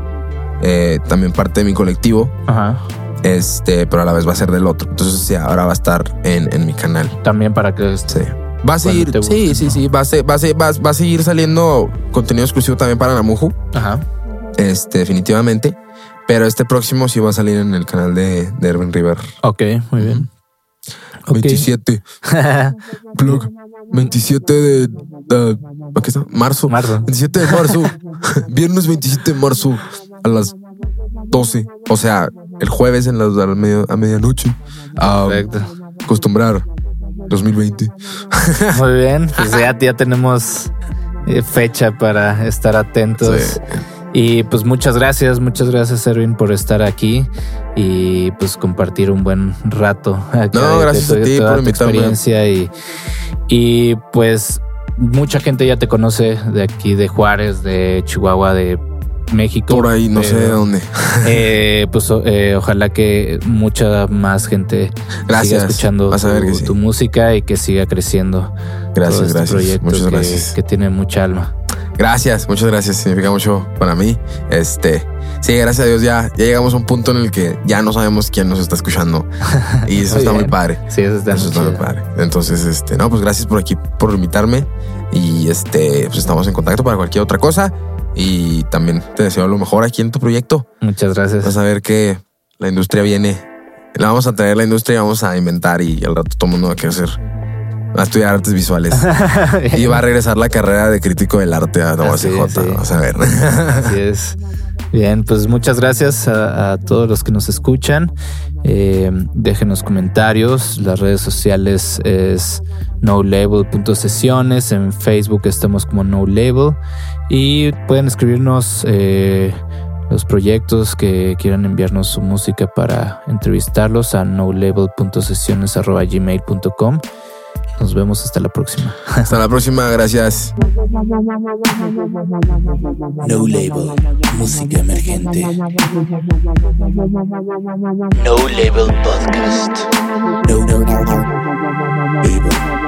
eh, también parte de mi colectivo Ajá. este, pero a la vez va a ser del otro. Entonces, sí, ahora va a estar en, en mi canal. También para que Sí. Va a seguir, sí, sí, ¿no? sí, va a, ser- va, a ser- va a seguir saliendo contenido exclusivo también para Namuju, Ajá. Este, definitivamente. Pero este próximo sí va a salir en el canal de, de Erwin River. Ok, muy bien. Ok. 27, blog, 27 de, de- ¿a qué está? Marzo. Marzo. 27 de marzo, [laughs] viernes 27 de marzo a las 12. O sea, el jueves en las, a, la media- a medianoche. Ah, Perfecto. acostumbrar 2020. Muy bien, [laughs] pues ya, ya tenemos eh, fecha para estar atentos. Sí. Y pues muchas gracias, muchas gracias Erwin por estar aquí y pues compartir un buen rato. acá No, de- gracias de a ti toda por invitarme. experiencia y, y pues mucha gente ya te conoce de aquí, de Juárez, de Chihuahua, de México. Por ahí, no sé de dónde. [laughs] eh, pues eh, ojalá que mucha más gente Gracias. siga escuchando Vas a ver tu, que sí. tu música y que siga creciendo. todo Gracias, este gracias. proyecto Muchas que, gracias. que tiene mucha alma. Gracias, muchas gracias. Significa mucho para mí. Este, sí, gracias a Dios ya, ya llegamos a un punto en el que ya no sabemos quién nos está escuchando. [laughs] Y eso Muy está muy padre. Sí, eso está Eso muy está muy padre. Entonces, este, no, pues gracias por aquí, por invitarme. Y este, pues estamos en contacto para cualquier otra cosa. Y también te deseo lo mejor aquí en tu proyecto. Muchas gracias. Vas a ver que la industria viene. La vamos a traer la industria y vamos a inventar. Y al rato todo el mundo va a querer hacer. A estudiar artes visuales. [laughs] y va a regresar la carrera de crítico del arte a sí. Vas a ver. Así [laughs] es. Bien, pues muchas gracias a, a todos los que nos escuchan. Eh, déjenos comentarios. Las redes sociales es nolabel.sesiones. En Facebook estamos como no label. Y pueden escribirnos eh, los proyectos que quieran enviarnos su música para entrevistarlos a nolabel.sesiones.gmail.com. Nos vemos hasta la próxima. Hasta la próxima. Gracias. No Label, música emergente. No Label Podcast. No, no, no, no.